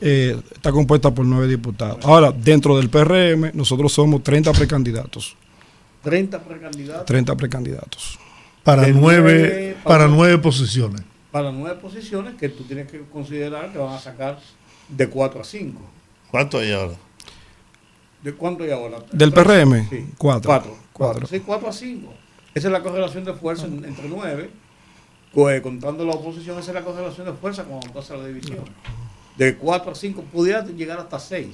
eh, está compuesta por nueve diputados. Ahora, dentro del PRM, nosotros somos 30 precandidatos. 30 precandidatos 30 precandidatos. Para nueve, nueve- para nueve posiciones. para nueve posiciones que tú tienes que considerar que van a sacar de 4 a 5. ¿Cuánto hay ahora? ¿De cuánto hay ahora? Del Tres. PRM, Sí. cuatro. Cuatro. Cuatro. Cuatro. Sí, 4 a 5. Esa es la correlación de fuerza en- entre 9. Pues, contando la oposición, esa es la correlación de fuerza cuando haces la división. De 4 a 5 pudiera llegar hasta 6.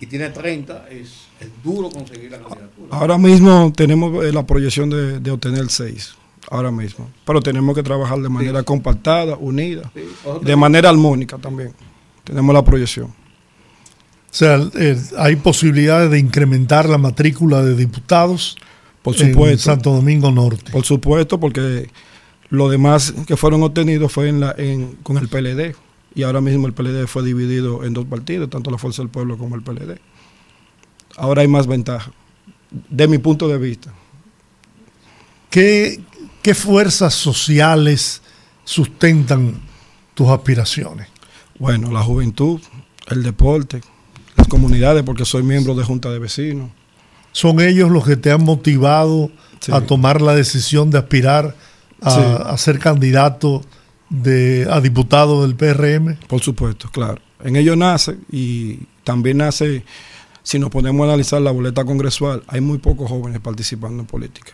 Y tiene 30, es, es duro conseguir la candidatura. Ahora mismo tenemos eh, la proyección de, de obtener 6. Ahora mismo. Pero tenemos que trabajar de manera compactada, unida, Sí, de manera armónica también. Tenemos la proyección. O sea, eh, hay posibilidades de incrementar la matrícula de diputados Por en supuesto. Santo Domingo Norte. Por supuesto, porque lo demás que fueron obtenidos fue en la, en, con el PLD. Y ahora mismo el PLD fue dividido en dos partidos, tanto la Fuerza del Pueblo como el PLD. Ahora hay más ventaja, de mi punto de vista. ¿Qué, qué fuerzas sociales sustentan tus aspiraciones? Bueno, la juventud, el deporte, las comunidades, porque soy miembro de Junta de Vecinos. ¿Son ellos los que te han motivado Sí. a tomar la decisión de aspirar a, Sí. a ser candidato de, a diputado del PRM? Por supuesto, claro. En ello nace y también nace, si nos ponemos a analizar la boleta congresual, hay muy pocos jóvenes participando en política.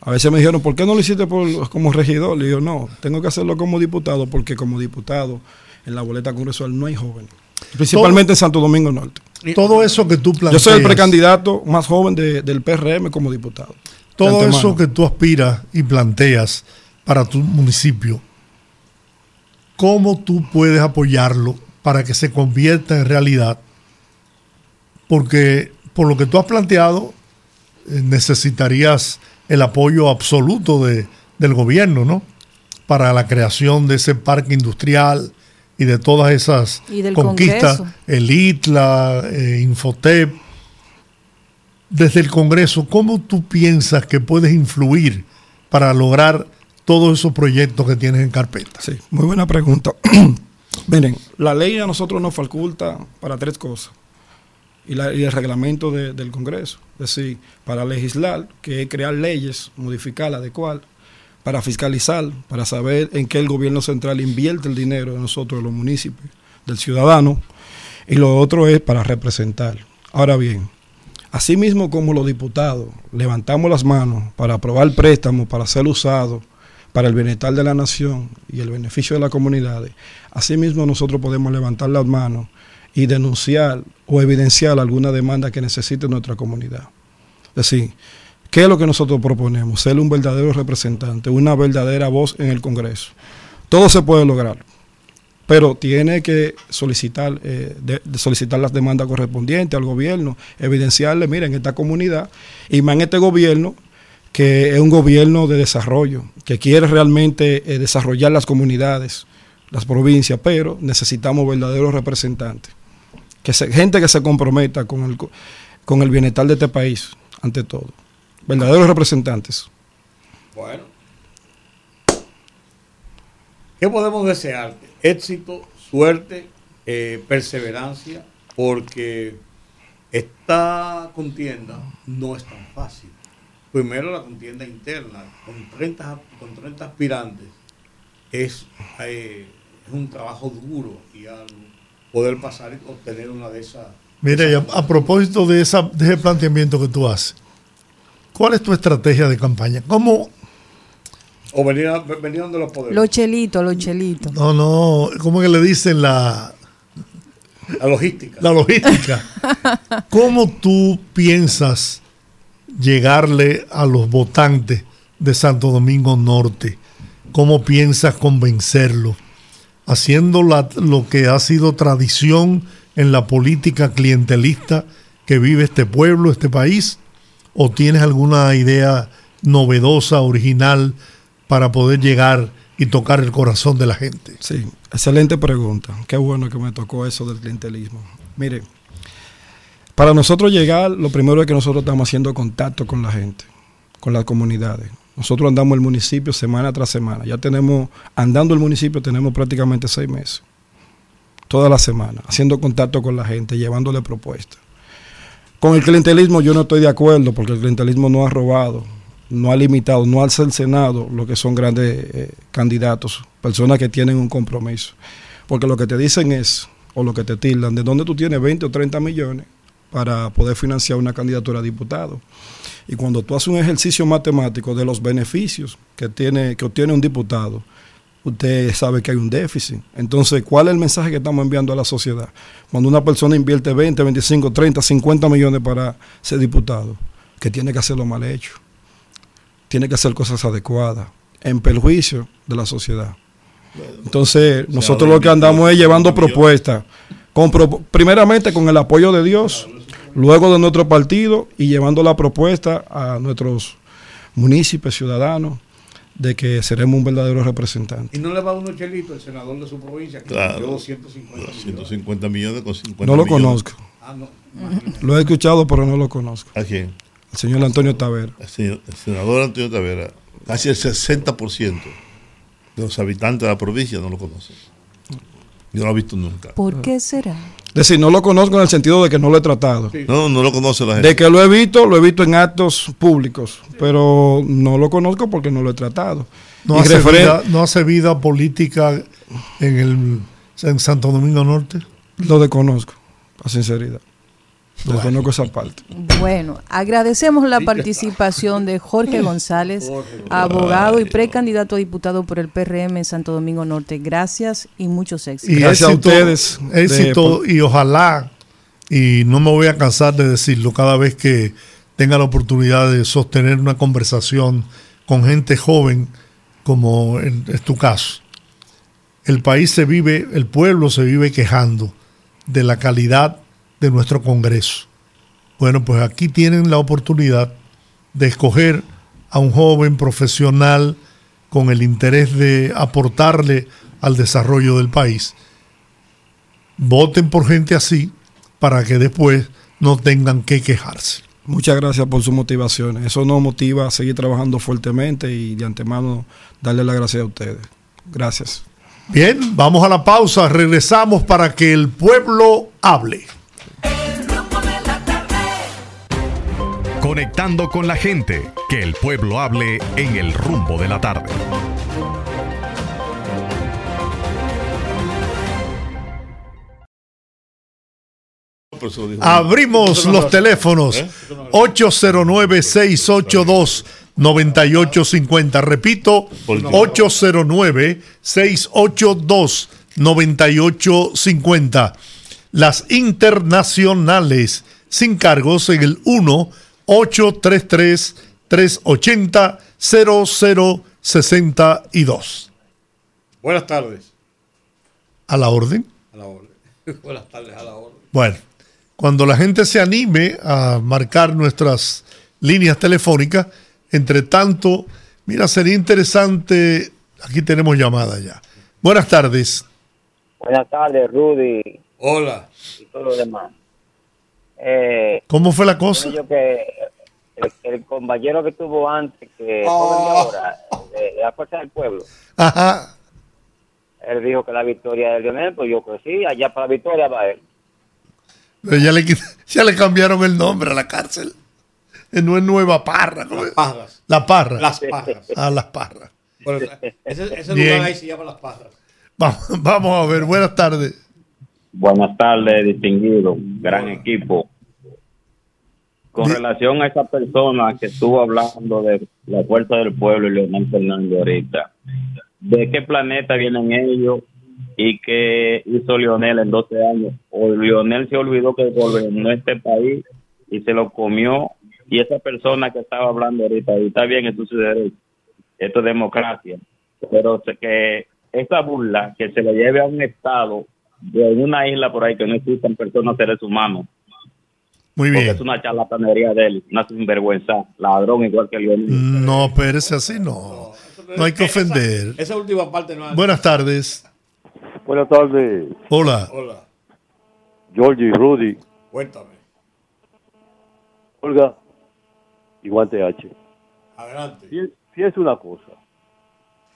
A veces me dijeron, ¿por qué no lo hiciste por- como regidor? Le digo, no, tengo que hacerlo como diputado porque como diputado en la boleta congresual no hay jóvenes. Principalmente en Santo Domingo Norte. Todo eso que tú Yo planteas, soy el precandidato más joven de- del PRM como diputado. Todo antemano. eso que tú aspiras y planteas para tu municipio, ¿cómo tú puedes apoyarlo para que se convierta en realidad? Porque por lo que tú has planteado, eh, necesitarías el apoyo absoluto de, del gobierno, ¿no? Para la creación de ese parque industrial y de todas esas Y del conquistas, Congreso. el ITLA, eh, Infotep. Desde el Congreso, ¿cómo tú piensas que puedes influir para lograr todos esos proyectos que tienes en carpeta? Sí, muy buena pregunta. Miren, la ley a nosotros nos faculta para tres cosas. Y, la- y el reglamento de- del Congreso. Es decir, para legislar, que es crear leyes, modificar, adecuar. Para fiscalizar, para saber en qué el gobierno central invierte el dinero de nosotros, de los municipios, del ciudadano. Y lo otro es para representar. Ahora bien, Asimismo como los diputados levantamos las manos para aprobar préstamos para ser usados para el bienestar de la nación y el beneficio de las comunidades, asimismo nosotros podemos levantar las manos y denunciar o evidenciar alguna demanda que necesite nuestra comunidad. Es decir, ¿qué es lo que nosotros proponemos? Ser un verdadero representante, una verdadera voz en el Congreso. Todo se puede lograr, pero tiene que solicitar, eh, solicitar las demandas correspondientes al gobierno, evidenciarle, miren, esta comunidad y más en este gobierno que es un gobierno de desarrollo, que quiere realmente eh, desarrollar las comunidades, las provincias, pero necesitamos verdaderos representantes, que gente que se comprometa con el, co- con el bienestar de este país, ante todo. Verdaderos representantes. Bueno. ¿Qué podemos desearte? Éxito, suerte, eh, perseverancia, porque esta contienda no es tan fácil. Primero la contienda interna, con 30, con 30 aspirantes, es, eh, es un trabajo duro y al poder pasar y obtener una de esas... A, a propósito de, esa, de ese planteamiento que tú haces, ¿cuál es tu estrategia de campaña? ¿Cómo, O venir, a- venir donde los poderes. Los chelitos, los chelitos. no, no, cómo que le dicen la, la logística. la logística? ¿Cómo tú piensas llegarle a los votantes de Santo Domingo Norte? ¿Cómo piensas convencerlos? Haciendo la- lo que ha sido tradición en la política clientelista que vive este pueblo, este país? ¿O tienes alguna idea novedosa, original, para poder llegar y tocar el corazón de la gente? Sí, excelente pregunta. Qué bueno que me tocó eso del clientelismo. Mire, para nosotros llegar, lo primero es que nosotros estamos haciendo contacto con la gente, con las comunidades. Nosotros andamos el municipio semana tras semana. Ya tenemos, andando el municipio, tenemos prácticamente seis meses. Toda la semana, haciendo contacto con la gente, llevándole propuestas. Con el clientelismo yo no estoy de acuerdo, porque el clientelismo no ha robado, no ha limitado, no ha cercenado lo que son grandes eh, candidatos, personas que tienen un compromiso. Porque lo que te dicen es, o lo que te tildan, de dónde tú tienes 20 o 30 millones para poder financiar una candidatura a diputado. Y cuando tú haces un ejercicio matemático de los beneficios que, tiene, que obtiene un diputado, usted sabe que hay un déficit. Entonces, ¿cuál es el mensaje que estamos enviando a la sociedad? Cuando una persona invierte 20, 25, 30, 50 millones para ser diputado, que tiene que hacerlo mal hecho. Tiene que hacer cosas adecuadas, en perjuicio de la sociedad. Entonces, nosotros lo que andamos es llevando propuestas, con primeramente con el apoyo de Dios, luego de nuestro partido y llevando la propuesta a nuestros municipios, ciudadanos, de que seremos un verdadero representante. Y no le va a unos chelitos el senador de su provincia que Claro. dio 250 millones. 150 millones con 50 No lo millones. conozco. Ah, no. Lo he escuchado, pero no lo conozco. ¿A quién? El señor Antonio Tavera. El, señor- el senador Antonio Tavera, casi el 60% de los habitantes de la provincia no lo conocen. Yo no lo he visto nunca. ¿Por qué será? Es decir, no lo conozco en el sentido de que no lo he tratado. No, no lo conoce la gente. De que lo he visto, lo he visto en actos públicos, pero no lo conozco porque no lo he tratado. ¿No hace, referen- vida, ¿No hace vida política en, el, en Santo Domingo Norte? Lo desconozco, a sinceridad. Desconozco esa parte. Bueno, agradecemos la participación de Jorge González, abogado y precandidato a diputado por el PRM en Santo Domingo Norte. Gracias y muchos éxitos. Y Gracias a éxito, ustedes de- Éxito y ojalá, y no me voy a cansar de decirlo cada vez que tenga la oportunidad de sostener una conversación con gente joven, como en- es tu caso. El país se vive, el pueblo se vive quejando de la calidad de nuestro Congreso. Bueno, pues aquí tienen la oportunidad de escoger a un joven profesional con el interés de aportarle al desarrollo del país. Voten por gente así para que después no tengan que quejarse. Muchas gracias por su motivación. Eso nos motiva a seguir trabajando fuertemente y de antemano darle las gracias a ustedes. Gracias. Bien, vamos a la pausa, regresamos para que el pueblo hable. Conectando con la gente, que el pueblo hable en el rumbo de la tarde. Abrimos los teléfonos 809-682-9850. Repito, 809-682-9850. Las internacionales sin cargos en el 1-833-380-0062. Buenas tardes. ¿A la orden? A la orden. Buenas tardes, a la orden. Bueno, cuando la gente se anime a marcar nuestras líneas telefónicas, entre tanto, mira, sería interesante, aquí tenemos llamada ya. Buenas tardes. Buenas tardes, Rudy Hola. y todo lo demás. Eh, ¿Cómo fue la cosa? yo que el, el compañero que tuvo antes, que Oh. ahora, de, de la Fuerza del Pueblo, Ajá. él dijo que la victoria de Lionel, pues yo que sí, allá para la victoria va él. Pero ya le, ya le cambiaron el nombre a la cárcel. No es Nueva Parra. ¿cómo es? Parras. La Parra. Las Parras. Ah, Las Parras. Bueno, ese ese Bien. lugar ahí se llama Las Parras. Vamos, vamos a ver, buenas tardes. Buenas tardes, distinguido, gran equipo. Con relación a esa persona que estuvo hablando de la fuerza del pueblo y Leonel Fernández ahorita, ¿de qué planeta vienen ellos y qué hizo Leonel en 12 años? O Leonel se olvidó que gobernó este país y se lo comió y esa persona que estaba hablando ahorita, y está bien, eso es su derecho, esto es democracia, pero que esa burla que se le lleve a un estado de una isla por ahí que no existan personas, seres humanos. Muy Porque bien. es una charlatanería de él, una sinvergüenza, ladrón igual que Leonel. No, espérese así, no. No hay que ofender. Esa última parte no Buenas tardes. Buenas tardes, Hola. Hola. Georgie, Rudy, Cuéntame. Olga y Guante H. Adelante. Fí- Fíjense una cosa.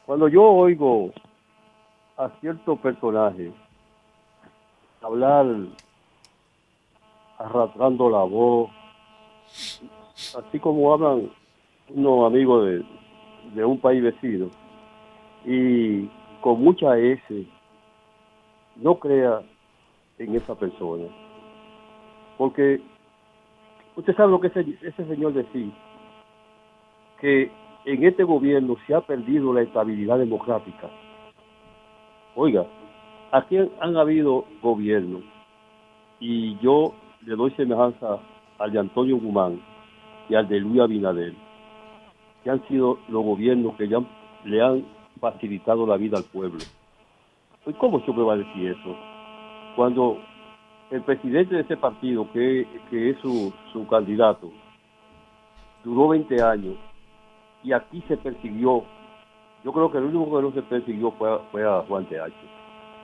Cuando yo oigo a ciertos personajes hablar arrastrando la voz, así como hablan unos amigos de, de un país vecino, y con mucha S, no crea en esa persona. Porque usted sabe lo que ese, ese señor decía, que en este gobierno se ha perdido la estabilidad democrática. Oiga, aquí han, habido gobiernos y yo le doy semejanza al de Antonio Guzmán y al de Luis Abinader, que han sido los gobiernos que ya le han facilitado la vida al pueblo. ¿Y ¿Cómo se va a decir eso? Cuando el presidente de ese partido, que, que es su, su candidato, duró 20 años y aquí se persiguió. Yo creo que el único que no se persiguió fue, a- fue a Juan TH.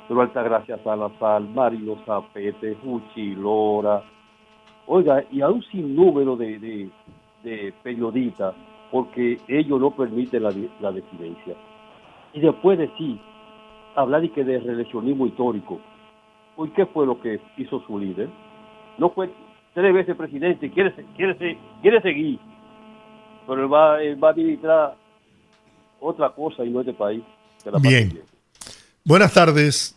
Pero Altagracia Salazar, Marino Zapete, Juchi Lora, oiga, y a un sinnúmero de, de, de periodistas, porque ellos no permiten la, la desidencia. Y después de sí, hablar y que de reeleccionismo histórico. ¿Y qué fue lo que hizo su líder? No fue tres veces presidente, quiere, quiere, quiere seguir, pero él va, él va a administrar otra cosa y no este país. que la Bien. Buenas tardes.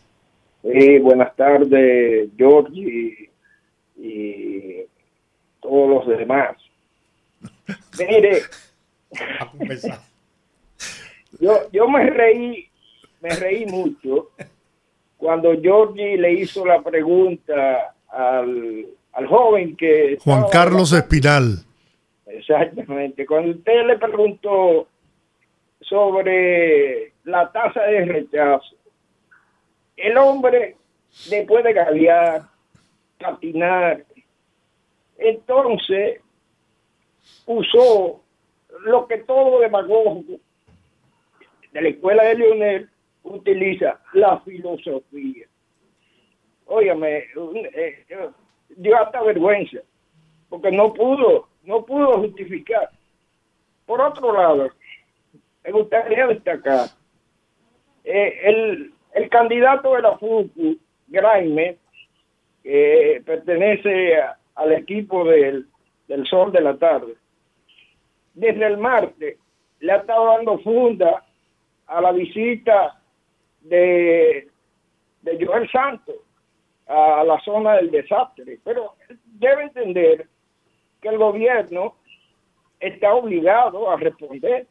Sí, buenas tardes, Georgie y todos los demás. Mire, yo, yo me reí, me reí mucho cuando Georgie le hizo la pregunta al, al joven que... Juan Carlos Espinal. Exactamente. Cuando usted le preguntó sobre la tasa de rechazo, el hombre, después de gaviar, patinar, entonces usó lo que todo demagogo de la escuela de Leonel utiliza la filosofía. Óigame, un- eh, eh, dio hasta vergüenza, porque no pudo, no pudo justificar. Por otro lado, me gustaría destacar eh, el, el candidato de la FUCU, Graime, que pertenece a- al equipo del, del Sol de la Tarde, desde el martes le ha estado dando funda a la visita de, de Joel Santos a la zona del desastre. Pero debe entender que el gobierno está obligado a responder.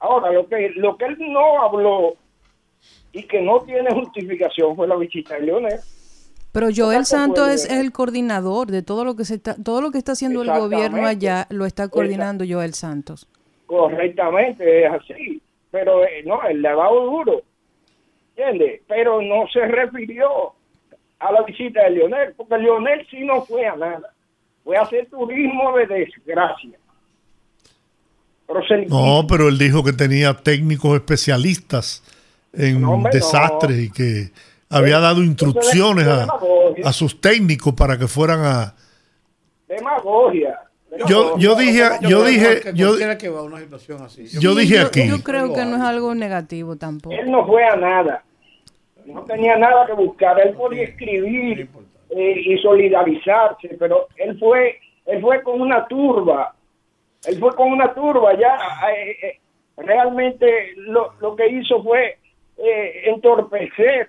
Ahora, lo que, lo que él no habló y que no tiene justificación fue la visita de Leonel. Pero Joel Santos es el coordinador de todo lo que se está, todo lo que está haciendo el gobierno allá lo está coordinando Joel Santos. Correctamente, es así. Pero eh, no, ha dado duro. ¿Entiendes? Pero no se refirió a la visita de Leonel, porque Leonel sí no fue a nada. Fue a hacer turismo de desgracia. No, pero él dijo que tenía técnicos especialistas en No, hombre, no. desastres y que había dado instrucciones a, sus técnicos para que fueran a... Demagogia. Yo, yo dije, yo dije, yo, cualquiera que va a una situación así. yo dije yo, aquí, Yo creo que no es algo negativo tampoco. Él no fue a nada. No tenía nada que buscar. Él podía escribir eh, y solidarizarse, pero él fue, él fue con una turba. Él fue con una turba. Ya eh, eh, realmente lo, lo que hizo fue eh, entorpecer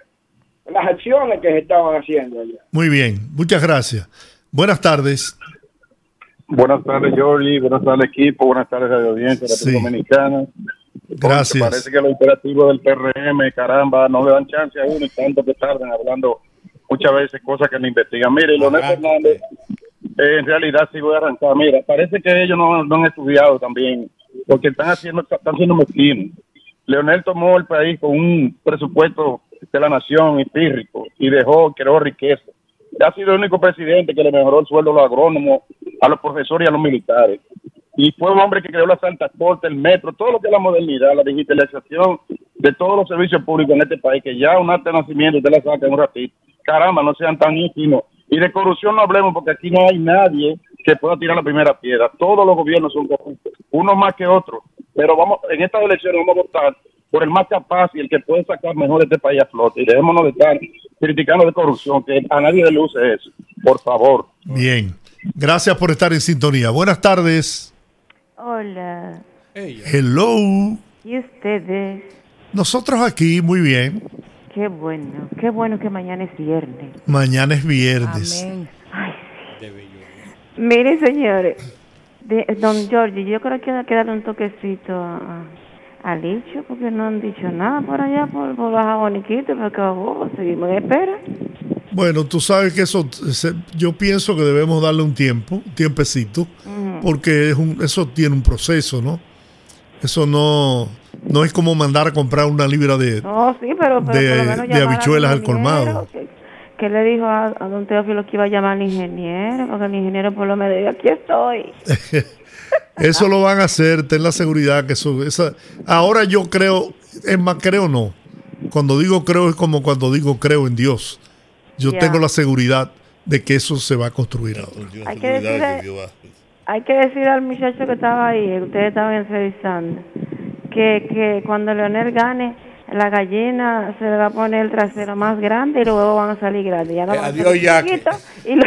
las acciones que se estaban haciendo allá. muy bien, muchas gracias. Buenas tardes. Buenas tardes, Jorge. Buenas tardes, equipo. Buenas tardes, Radio Audiencia, la Sí. Dominicana. Gracias. Parece que los imperativos del PRM, caramba, no le dan chance a uno y tanto que tardan hablando muchas veces cosas que no investigan. Mire, Leonel Fernández, eh, en realidad sí voy a arrancar. Mira, parece que ellos no, no han estudiado también, porque están haciendo, están siendo mezquinos. Leonel tomó el país con un presupuesto de la nación empírico y dejó, creó riqueza. Ha sido el único presidente que le mejoró el sueldo a los agrónomos, a los profesores y a los militares. Y fue un hombre que creó la Santa Corte, el metro, todo lo que es la modernidad, la digitalización de todos los servicios públicos en este país, que ya un acta de nacimiento usted la saca en un ratito. Caramba, no sean tan íntimos. Y de corrupción no hablemos porque aquí no hay nadie que pueda tirar la primera piedra. Todos los gobiernos son corruptos, unos más que otros. Pero vamos, en estas elecciones vamos a votar por el más capaz y el que puede sacar mejor este país a flote. Y dejémonos de estar criticando de corrupción, que a nadie le luce eso. Por favor. Bien, gracias por estar en sintonía. Buenas tardes. Hola. Hello. ¿Y ustedes? Nosotros aquí, muy bien. Qué bueno, qué bueno que mañana es viernes. Mañana es viernes. Mire, señores, de, don Giorgi, yo creo que hay que darle un toquecito a, al dicho, porque no han dicho nada por allá, por, por Baja Boniquito, porque oh, seguimos en espera. Bueno, tú sabes que eso, yo pienso que debemos darle un tiempo, un tiempecito, porque es un, eso tiene un proceso, ¿no? Eso no, no es como mandar a comprar una libra de, No, sí, pero, pero de- de habichuelas al colmado. Que, que le dijo a, a don Teófilo que iba a llamar al ingeniero, porque el ingeniero por lo menos diga, aquí estoy. Eso lo van a hacer, ten la seguridad que eso, esa, ahora yo creo, es más, creo no. Cuando digo creo es como cuando digo creo en Dios. Yo tengo la seguridad de que eso se va a construir ahora. Hay que decirle, hay que decir al muchacho que estaba ahí, que ustedes estaban entrevistando, que, que cuando Leonel gane, la gallina se le va a poner el trasero más grande y los huevos van a salir grandes. Ya no Eh, adiós, chiquitos y lo-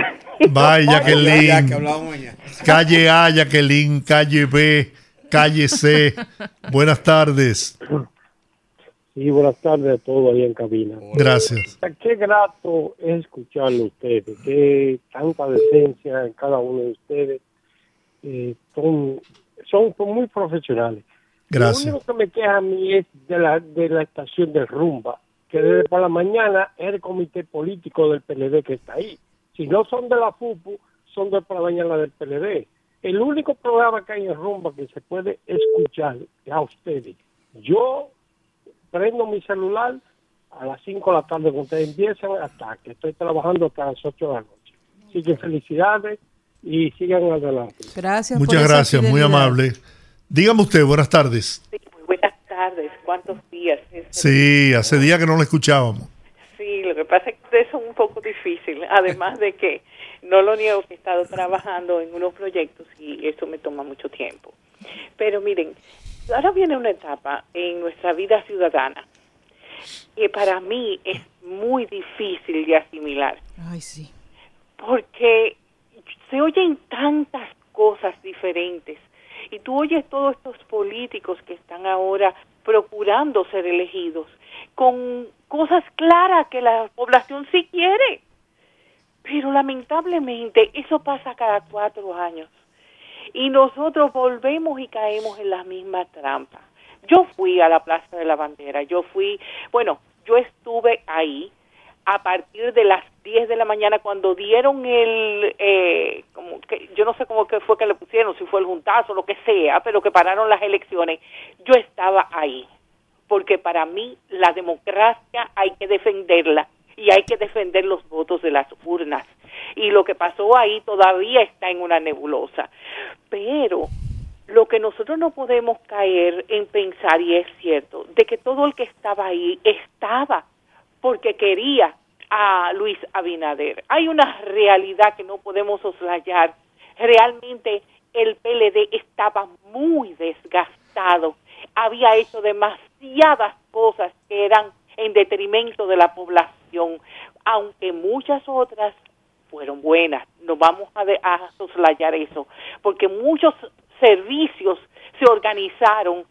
Bye, Jacqueline. Calle A, Jacqueline, calle B, calle C. Buenas tardes. Sí, buenas tardes a todos ahí en cabina. Gracias. Qué grato es escucharlo a ustedes, qué tanta decencia en cada uno de ustedes. Eh, son, son, son muy profesionales. Gracias. Lo único que me queja a mí es de la, de la estación de Rumba, que desde por la mañana es el comité político del PLD que está ahí. Si no son de la FUPU, son de por la mañana del PLD. El único programa que hay en Rumba que se puede escuchar es a ustedes. Yo prendo mi celular a las 5 de la tarde cuando ustedes empiezan hasta que estoy trabajando hasta las 8 de la noche. Así que felicidades y sigan adelante. Gracias. Muchas gracias, muy amable. Dígame usted, buenas tardes. Sí, muy buenas tardes. ¿Cuántos días? Es- Sí, hace días que no lo escuchábamos. Sí, lo que pasa es que ustedes son un poco difíciles, además de que no lo niego que he estado trabajando en unos proyectos y eso me toma mucho tiempo. Pero miren, ahora viene una etapa en nuestra vida ciudadana que para mí es muy difícil de asimilar. Ay, sí. porque se oyen tantas cosas diferentes y tú oyes todos estos políticos que están ahora procurando ser elegidos con cosas claras que la población sí quiere. Pero lamentablemente eso pasa cada cuatro años y nosotros volvemos y caemos en la misma trampa. Yo fui a la Plaza de la Bandera, yo fui, bueno, yo estuve ahí a partir de las 10 de la mañana cuando dieron el, eh, como que, yo no sé cómo que fue que le pusieron, si fue el juntazo, lo que sea, pero que pararon las elecciones, yo estaba ahí, porque para mí la democracia hay que defenderla y hay que defender los votos de las urnas. Y lo que pasó ahí todavía está en una nebulosa. Pero lo que nosotros no podemos caer en pensar, y es cierto, de que todo el que estaba ahí estaba porque quería a Luis Abinader. Hay una realidad que no podemos soslayar. Realmente el PLD estaba muy desgastado, había hecho demasiadas cosas que eran en detrimento de la población, aunque muchas otras fueron buenas. No vamos a, de- a soslayar eso, porque muchos servicios se organizaron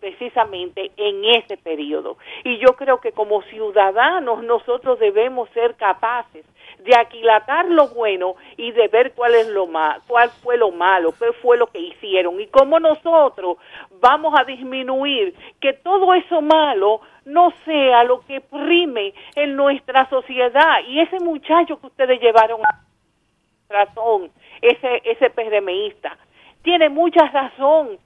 precisamente en ese periodo. Y yo creo que como ciudadanos nosotros debemos ser capaces de aquilatar lo bueno y de ver cuál es lo ma cuál fue lo malo, qué fue lo que hicieron. Y cómo nosotros vamos a disminuir que todo eso malo no sea lo que prime en nuestra sociedad. Y ese muchacho que ustedes llevaron a razón, ese ese PRMista tiene mucha razón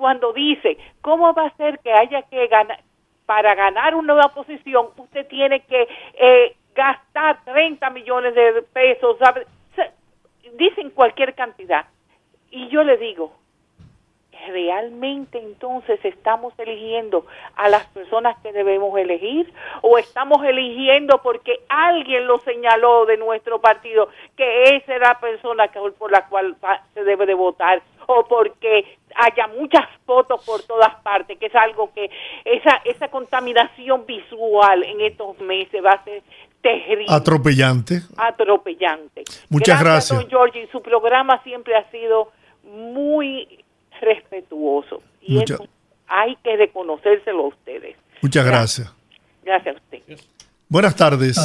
cuando dice, ¿cómo va a ser que haya que ganar, para ganar una nueva posición, usted tiene que eh, gastar 30 millones de pesos? Dicen cualquier cantidad. Y yo le digo, ¿realmente entonces estamos eligiendo a las personas que debemos elegir? ¿O estamos eligiendo porque alguien lo señaló de nuestro partido que esa era la persona por la cual se debe de votar? ¿O porque haya muchas fotos por todas partes? Que es algo que esa, esa contaminación visual en estos meses va a ser terrible Atropellante. atropellante. Muchas gracias. don Georgie. Su programa siempre ha sido muy respetuoso. Y Mucha- eso hay que reconocérselo a ustedes. Muchas gracias. Gracias a usted. Buenas tardes.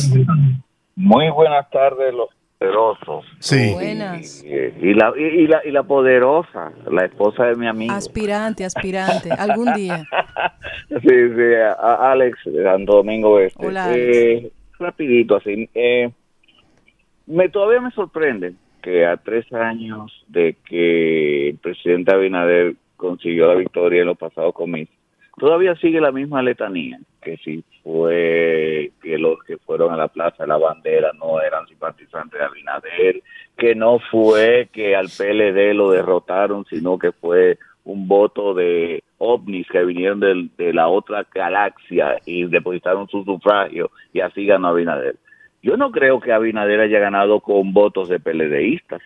Muy buenas tardes, los poderosos. Sí. Buenas. Y, y la, y, y la, y la poderosa, la esposa de mi amigo. Aspirante, aspirante. Algún día. Sí, sí, a- a Alex de Santo Domingo Este. Hola, Eh, rapidito, así. Eh, me Todavía me sorprende que a tres años de que el presidente Abinader consiguió la victoria en los pasados comicios, todavía sigue la misma letanía, que si fue que los que fueron a la Plaza de la Bandera no eran simpatizantes de Abinader, que no fue que al PLD lo derrotaron, sino que fue un voto de ovnis que vinieron del- de la otra galaxia y depositaron su sufragio y así ganó Abinader. Yo no creo que Abinader haya ganado con votos de PLDistas.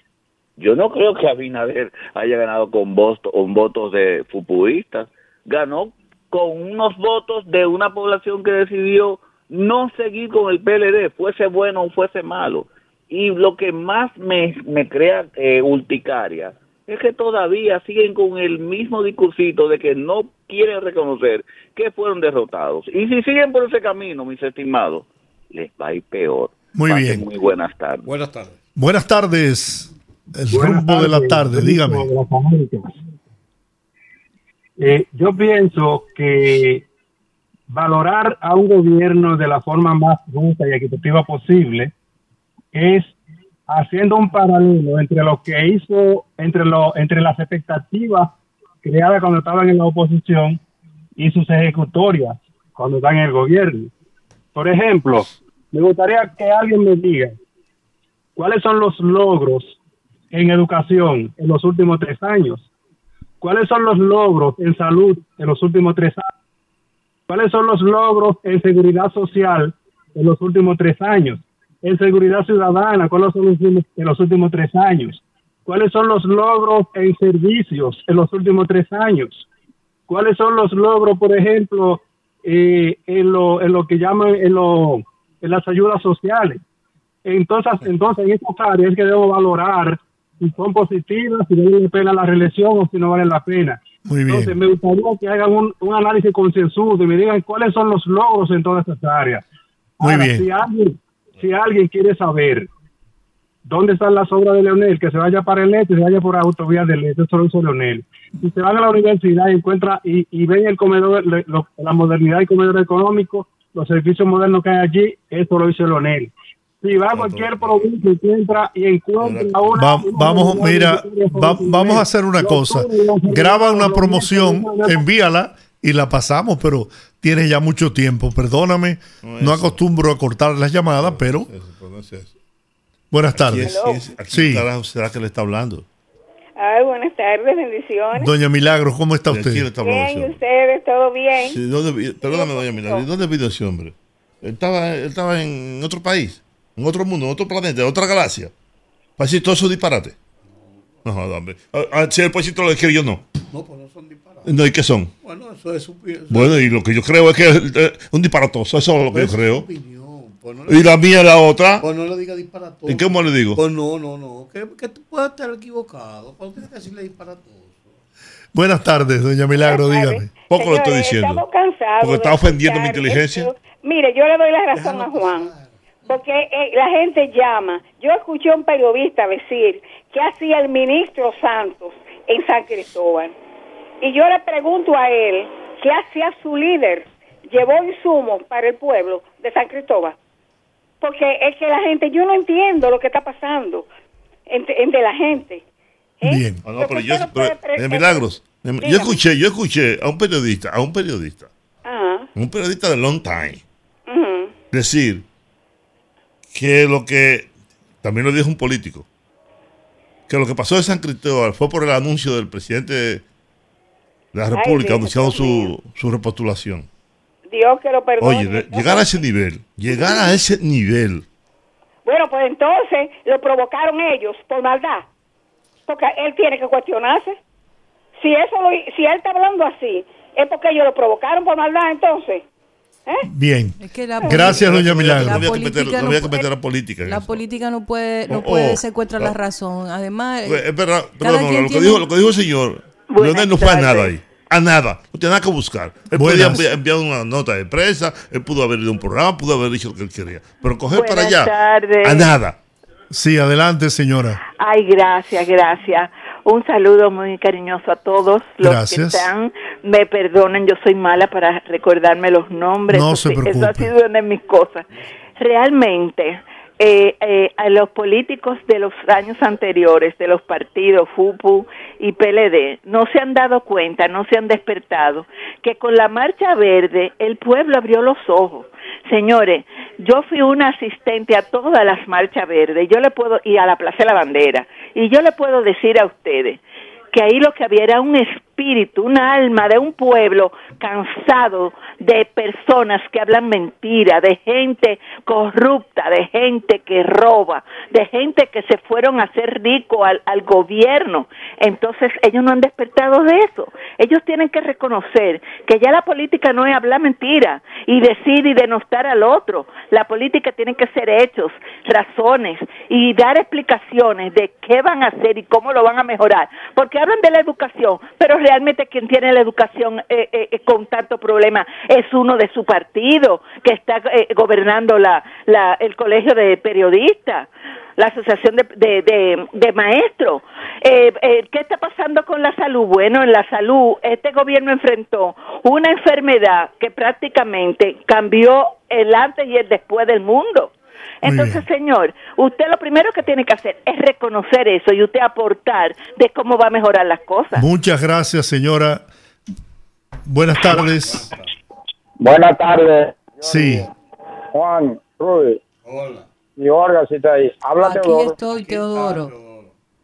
Yo no creo que Abinader haya ganado con, voto- con votos de fupuistas. Ganó con unos votos de una población que decidió no seguir con el PLD, fuese bueno o fuese malo. Y lo que más me, me crea eh, urticaria es que todavía siguen con el mismo discursito de que no quieren reconocer que fueron derrotados. Y si siguen por ese camino, mis estimados, les va a ir peor. Muy Pasen bien. Muy buenas tardes. Buenas tardes. Buenas tardes. El Buenas rumbo de la tarde, dígame. de. Eh, yo pienso que valorar a un gobierno de la forma más justa y equitativa posible es haciendo un paralelo entre lo que hizo, entre, lo, entre las expectativas creadas cuando estaban en la oposición y sus ejecutorias cuando están en el gobierno. Por ejemplo, me gustaría que alguien me diga cuáles son los logros en educación en los últimos tres años. ¿Cuáles son los logros en salud en los últimos tres años? ¿Cuáles son los logros en seguridad social en los últimos tres años? En seguridad ciudadana, ¿cuáles son los en los últimos tres años? ¿Cuáles son los logros en servicios en los últimos tres años? ¿Cuáles son los logros, por ejemplo, eh, en, lo, en lo que llaman en, lo, en las ayudas sociales? Entonces, entonces en estas áreas que debemos valorar si son positivas, si vale la pena la reelección o si no vale la pena. Muy bien. Entonces, me gustaría que hagan un, un análisis concienzudo y me digan cuáles son los logros en todas estas áreas. Muy Ahora, bien. Si alguien, si alguien quiere saber dónde están las obras de Leonel, que se vaya para el este, se vaya por autovía del este, eso lo hizo Leonel. Si se van a la universidad y encuentra y, y ven el comedor, le- lo- la modernidad del comedor económico, los servicios modernos que hay allí, eso lo hizo Leonel. Si va a cualquier provincia y encuentra y encuentra una, Va- una vamos, mira, va- vamos a hacer una cosa. Graba una promoción, envíala y la pasamos, pero tienes ya mucho tiempo. Perdóname, no acostumbro a cortar las llamadas, pero buenas tardes. ¿A quién Sí, será que le está hablando? Ay, buenas tardes, bendiciones. doña Milagros, ¿cómo está ¿De quién usted? Bien, ustedes? ¿Todo bien? Sí, ¿dónde perdóname, doña Milagro, ¿y ¿dónde vino ese hombre? Él estaba, él estaba en otro país, en otro mundo, en otro planeta, en otra galaxia. Para decir todo eso disparate. No, joda, hombre. Ah, ah, si decir todo lo que quiere, yo no. No, pues no son disparates. No, ¿y qué son? Bueno, eso es su Bueno, y lo que yo creo es que es eh, un disparatoso, eso es lo que yo es su creo. opinión. Pues no Y la mía, la otra. Pues no le diga disparatoso. ¿Y cómo le digo? Pues no, no, no. Que, que tú puedes estar equivocado. Pues tienes que decirle disparatoso. Buenas tardes, doña Milagro, dígame. Poco lo estoy diciendo. Estamos cansados. Porque está ofendiendo mi inteligencia. esto. Mire, yo le doy la razón a Juan. Porque eh, la gente llama. Yo escuché a un periodista decir que hacía el ministro Santos en San Cristóbal. Y yo le pregunto a él, ¿qué hacía su líder? ¿Llevó insumos para el pueblo de San Cristóbal? Porque es que la gente, yo no entiendo lo que está pasando entre, entre la gente. Bien. Ah, no, pero yo, no puede de milagros. de-. Yo escuché, yo escuché a un periodista, a un periodista, Ajá. un periodista de long time, decir que lo que, también lo dijo un político, que lo que pasó en San Cristóbal fue por el anuncio del presidente de la República anunciando su, su repostulación. Dios que lo perdone. Oye, de- llegar a ese nivel, llegar a ese nivel, Bueno, pues entonces lo provocaron ellos por maldad. Porque él tiene que cuestionarse. Si eso lo, si él está hablando así, es porque ellos lo provocaron por maldad entonces. ¿Eh? Bien. que la Gracias, doña Milagro. no había no que meter la política La eso. política no puede, no Oh, puede oh, secuestrar la razón. Además, Pues, Es verdad, cada perdón, quien lo, que dijo, lo que dijo el señor, Leonel no fue a nada ahí. A nada. No tiene nada que buscar. Él podía Buenas. enviar enviar una nota de prensa, él pudo haber ido a un programa, pudo haber dicho lo que él quería. Pero coger para allá, tardes. a nada. Sí, adelante, señora. Ay, gracias, gracias. Un saludo muy cariñoso a todos los Gracias. que están. Me perdonen, yo soy mala para recordarme los nombres. No se sí, Eso preocupe. ha sido una de mis cosas. Realmente, eh, eh, a los políticos de los años anteriores, de los partidos FUPU y PLD, no se han dado cuenta, no se han despertado, que con la Marcha Verde el pueblo abrió los ojos. Señores, yo fui una asistente a todas las marchas verdes, yo le puedo, y a la Plaza de la Bandera, y yo le puedo decir a ustedes que ahí lo que había era un espíritu, una alma de un pueblo cansado de personas que hablan mentira, de gente corrupta, de gente que roba, de gente que se fueron a hacer rico al, al gobierno. Entonces ellos no han despertado de eso. Ellos tienen que reconocer que ya la política no es hablar mentira y decir y denostar al otro. La política tiene que ser hechos, razones y dar explicaciones de qué van a hacer y cómo lo van a mejorar. Porque hablan de la educación, pero realmente quien tiene la educación eh, eh, eh, con tanto problema es uno de su partido que está eh, gobernando la, la, el colegio de periodistas, la asociación de, de, maestros. Eh, eh, ¿Qué está pasando con la salud? Bueno, en la salud este gobierno enfrentó una enfermedad que prácticamente cambió el antes y el después del mundo. Entonces, señor, usted lo primero que tiene que hacer es reconocer eso y usted aportar de cómo va a mejorar las cosas. Muchas gracias, señora. Buenas tardes. Buenas tardes, Sí. Juan, Rudy. Y Olga, si está ahí. Habla aquí Teodoro. estoy, Teodoro.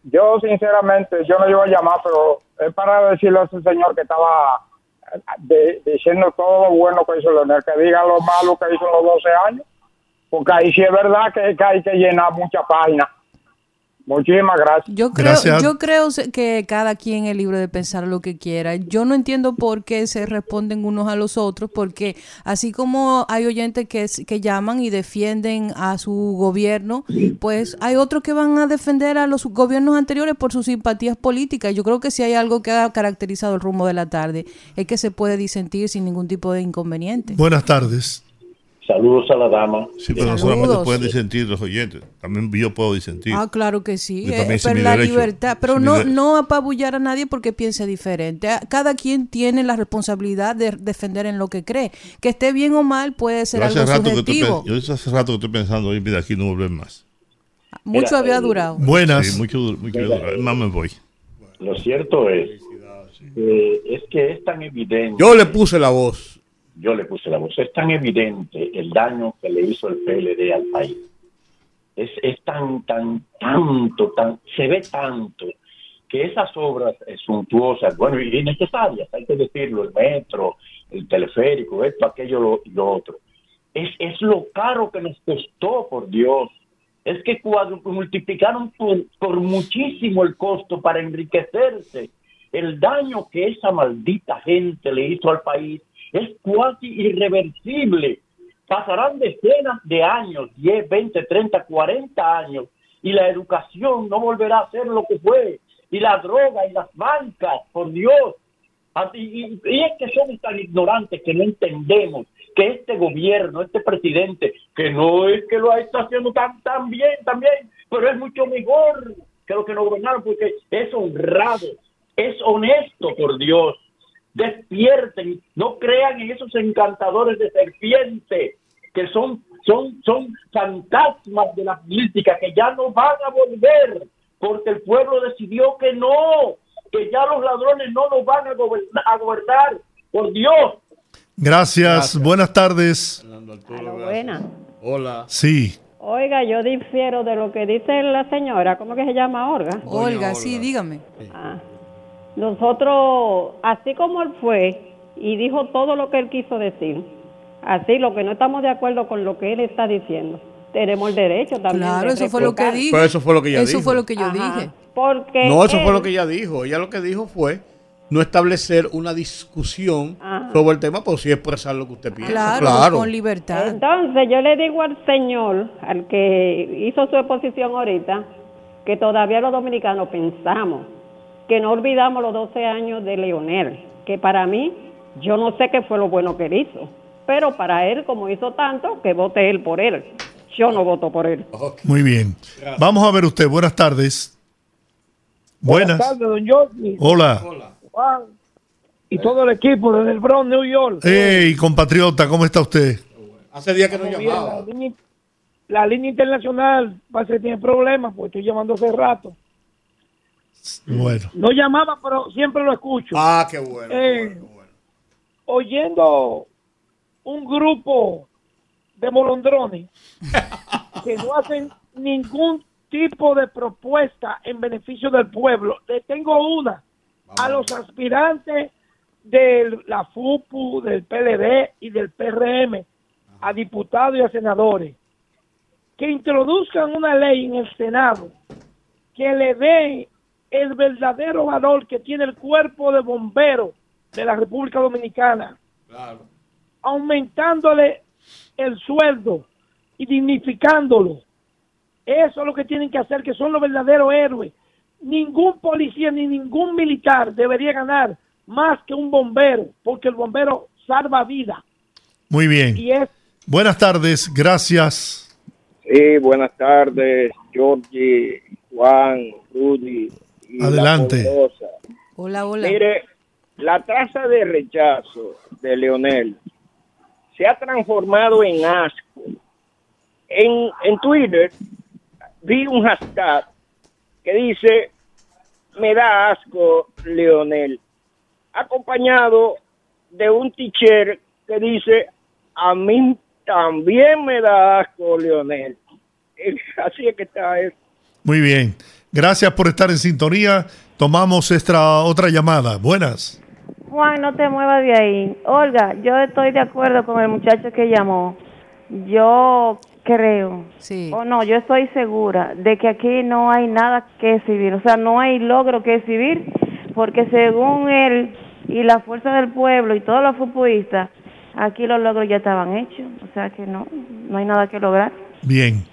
yo sinceramente, yo no iba a llamar, pero es para decirle a ese señor que estaba eh, de- diciendo todo lo bueno que hizo Leonel, que diga lo malo que hizo en los 12 años, porque ahí sí es verdad que, que hay que llenar muchas páginas. Muchísimas gracias. Yo creo, yo creo que cada quien es libre de pensar lo que quiera. Yo no entiendo por qué se responden unos a los otros, porque así como hay oyentes que, que llaman y defienden a su gobierno, pues hay otros que van a defender a los gobiernos anteriores por sus simpatías políticas. Yo creo que si hay algo que ha caracterizado el rumbo de la tarde, es que se puede disentir sin ningún tipo de inconveniente. Buenas tardes. Saludos a la dama. Sí, pero no solamente pueden disentir los oyentes, también yo puedo disentir. Ah, claro que sí. Eh, pero la derecho. libertad, pero no, no apabullar a nadie porque piense diferente. Ah, Cada quien tiene la responsabilidad de defender en lo que cree. Que esté bien o mal puede ser hace, algo rato que estoy, subjetivo. pe- yo hace rato que estoy pensando, oye, mira, aquí no volver más. Mucho había eh, durado. Buenas. Sí, mucho, dur- mucho Mira, duro. Más me voy. Lo cierto es, eh, es que es tan evidente. Yo le puse la voz. Yo le puse la voz. Es tan evidente el daño que le hizo el PLD al país. Es, es tan, tan, tanto, tan, se ve tanto que esas obras suntuosas, bueno, y necesarias, hay que decirlo, el metro, el teleférico, esto, aquello, lo, lo otro. Es, es lo caro que nos costó, por Dios. Es que multiplicaron por, por muchísimo el costo para enriquecerse. El daño que esa maldita gente le hizo al país es casi irreversible. Pasarán decenas de años, 10, 20, 30, 40 años, y la educación no volverá a ser lo que fue. Y la droga y las bancas, por Dios. Y, y es que somos tan ignorantes que no entendemos que este gobierno, este presidente, que no es que lo está haciendo tan, tan bien, tan bien, pero es mucho mejor que lo que nos gobernaron porque es honrado, es honesto, por Dios. Despierten, no crean en esos encantadores de serpiente que son, son, son fantasmas de la política que ya no van a volver porque el pueblo decidió que no, que ya los ladrones no nos van a gobernar, a gobernar. por Dios. Gracias. Buenas tardes. Buena. Hola. Sí. Oiga, yo difiero de lo que dice la señora. ¿Cómo que se llama Olga? Olga, sí, dígame. Ah. Nosotros, así como él fue y dijo todo lo que él quiso decir, así lo que no estamos de acuerdo con lo que él está diciendo, tenemos el derecho también. Claro, de eso fue lo que dije. Pero eso fue lo que ella Eso dijo. fue lo que yo Ajá. dije. Porque No, eso fue lo que ella dijo. Ella lo que dijo fue no establecer una discusión Ajá. sobre el tema, pero sí expresar lo que usted piensa. Claro, Claro. con libertad. Entonces yo le digo al señor, al que hizo su exposición ahorita, que todavía los dominicanos pensamos, que no olvidamos los 12 años de Leonel, que para mí, yo no sé qué fue lo bueno que él hizo, pero para él, como hizo tanto, que vote él por él. Yo no voto por él. Muy bien. Vamos a ver usted. Buenas tardes. Buenas. tardes, don Jordi. Hola. Juan y todo el equipo desde el Bronx, New York. Hey, compatriota, ¿cómo está usted? Hace días que no llamaba. La línea, la línea internacional parece que tiene problemas, pues estoy llamando hace rato. Bueno. No llamaba, pero siempre lo escucho. Ah, qué bueno. Eh, Oyendo un grupo de molondrones que no hacen ningún tipo de propuesta en beneficio del pueblo. Le tengo una a los aspirantes de la FUPU, del PLD y del PRM, a diputados y a senadores, que introduzcan una ley en el Senado que le dé el verdadero valor que tiene el cuerpo de bomberos de la República Dominicana, aumentándole el sueldo y dignificándolo. Eso es lo que tienen que hacer, que son los verdaderos héroes. Ningún policía ni ningún militar debería ganar más que un bombero, porque el bombero salva vida. Muy bien. Y es Buenas tardes. Gracias. Sí, buenas tardes, Georgie, Juan, Rudy. Y la Adelante. Hola, hola. Mire, la tasa de rechazo de Leonel se ha transformado en asco. En, en Twitter vi un hashtag que dice, me da asco Leonel, acompañado de un teacher que dice, a mí también me da asco Leonel. Así es que está eso. Muy bien. Gracias por estar en sintonía. Tomamos esta otra llamada. Buenas. Juan, no te muevas de ahí. Olga, yo estoy de acuerdo con el muchacho que llamó. Yo creo, sí. o no, yo estoy segura de que aquí no hay nada que exhibir, o sea, no hay logro que exhibir, porque según él y la fuerza del pueblo y todos los futbolistas, aquí los logros ya estaban hechos, o sea que no, no hay nada que lograr. Bien,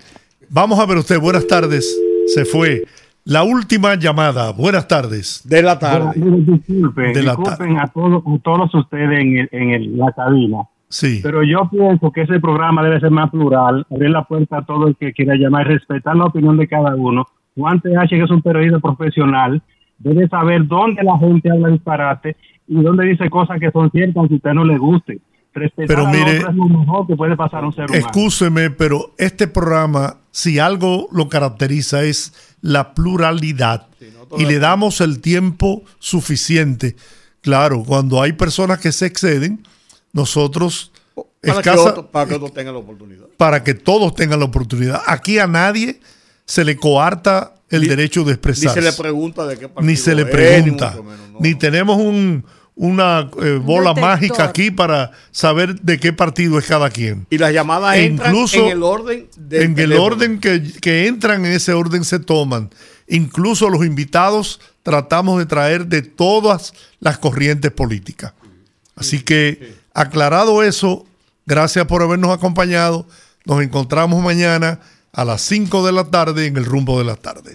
vamos a ver usted, buenas tardes, se fue. La última llamada, buenas tardes. De la tarde. Disculpen, De la disculpen a, todos, a todos ustedes en, el- en el- la cabina. Sí. Pero yo pienso que ese programa debe ser más plural, abrir la puerta a todo el que quiera llamar, respetar la opinión de cada uno. Juan TH, que es un periodista profesional, debe saber dónde la gente habla disparate y dónde dice cosas que son ciertas aunque a usted no le guste. Respetar Pero mire, otro es lo mejor que puede pasar a un ser humano. Excúseme, pero este programa, si algo lo caracteriza es la pluralidad y le damos el tiempo suficiente. Claro, cuando hay personas que se exceden, nosotros Para que, otro, para que otro tenga la oportunidad. para que todos tengan la oportunidad. Aquí a nadie se le coarta el Ni- derecho de Ni expresarse. se le pregunta de qué partido Ni se le es, pregunta. ni. Ni tenemos un, una eh, bola detector. mágica aquí para saber de qué partido es cada quien. Y las llamadas E entran incluso en el orden del en el orden que, que entran en ese orden se toman. Incluso los invitados tratamos de traer de todas las corrientes políticas. Así que, aclarado eso, gracias por habernos acompañado. Nos encontramos mañana a las 5 de la tarde en el rumbo de la tarde.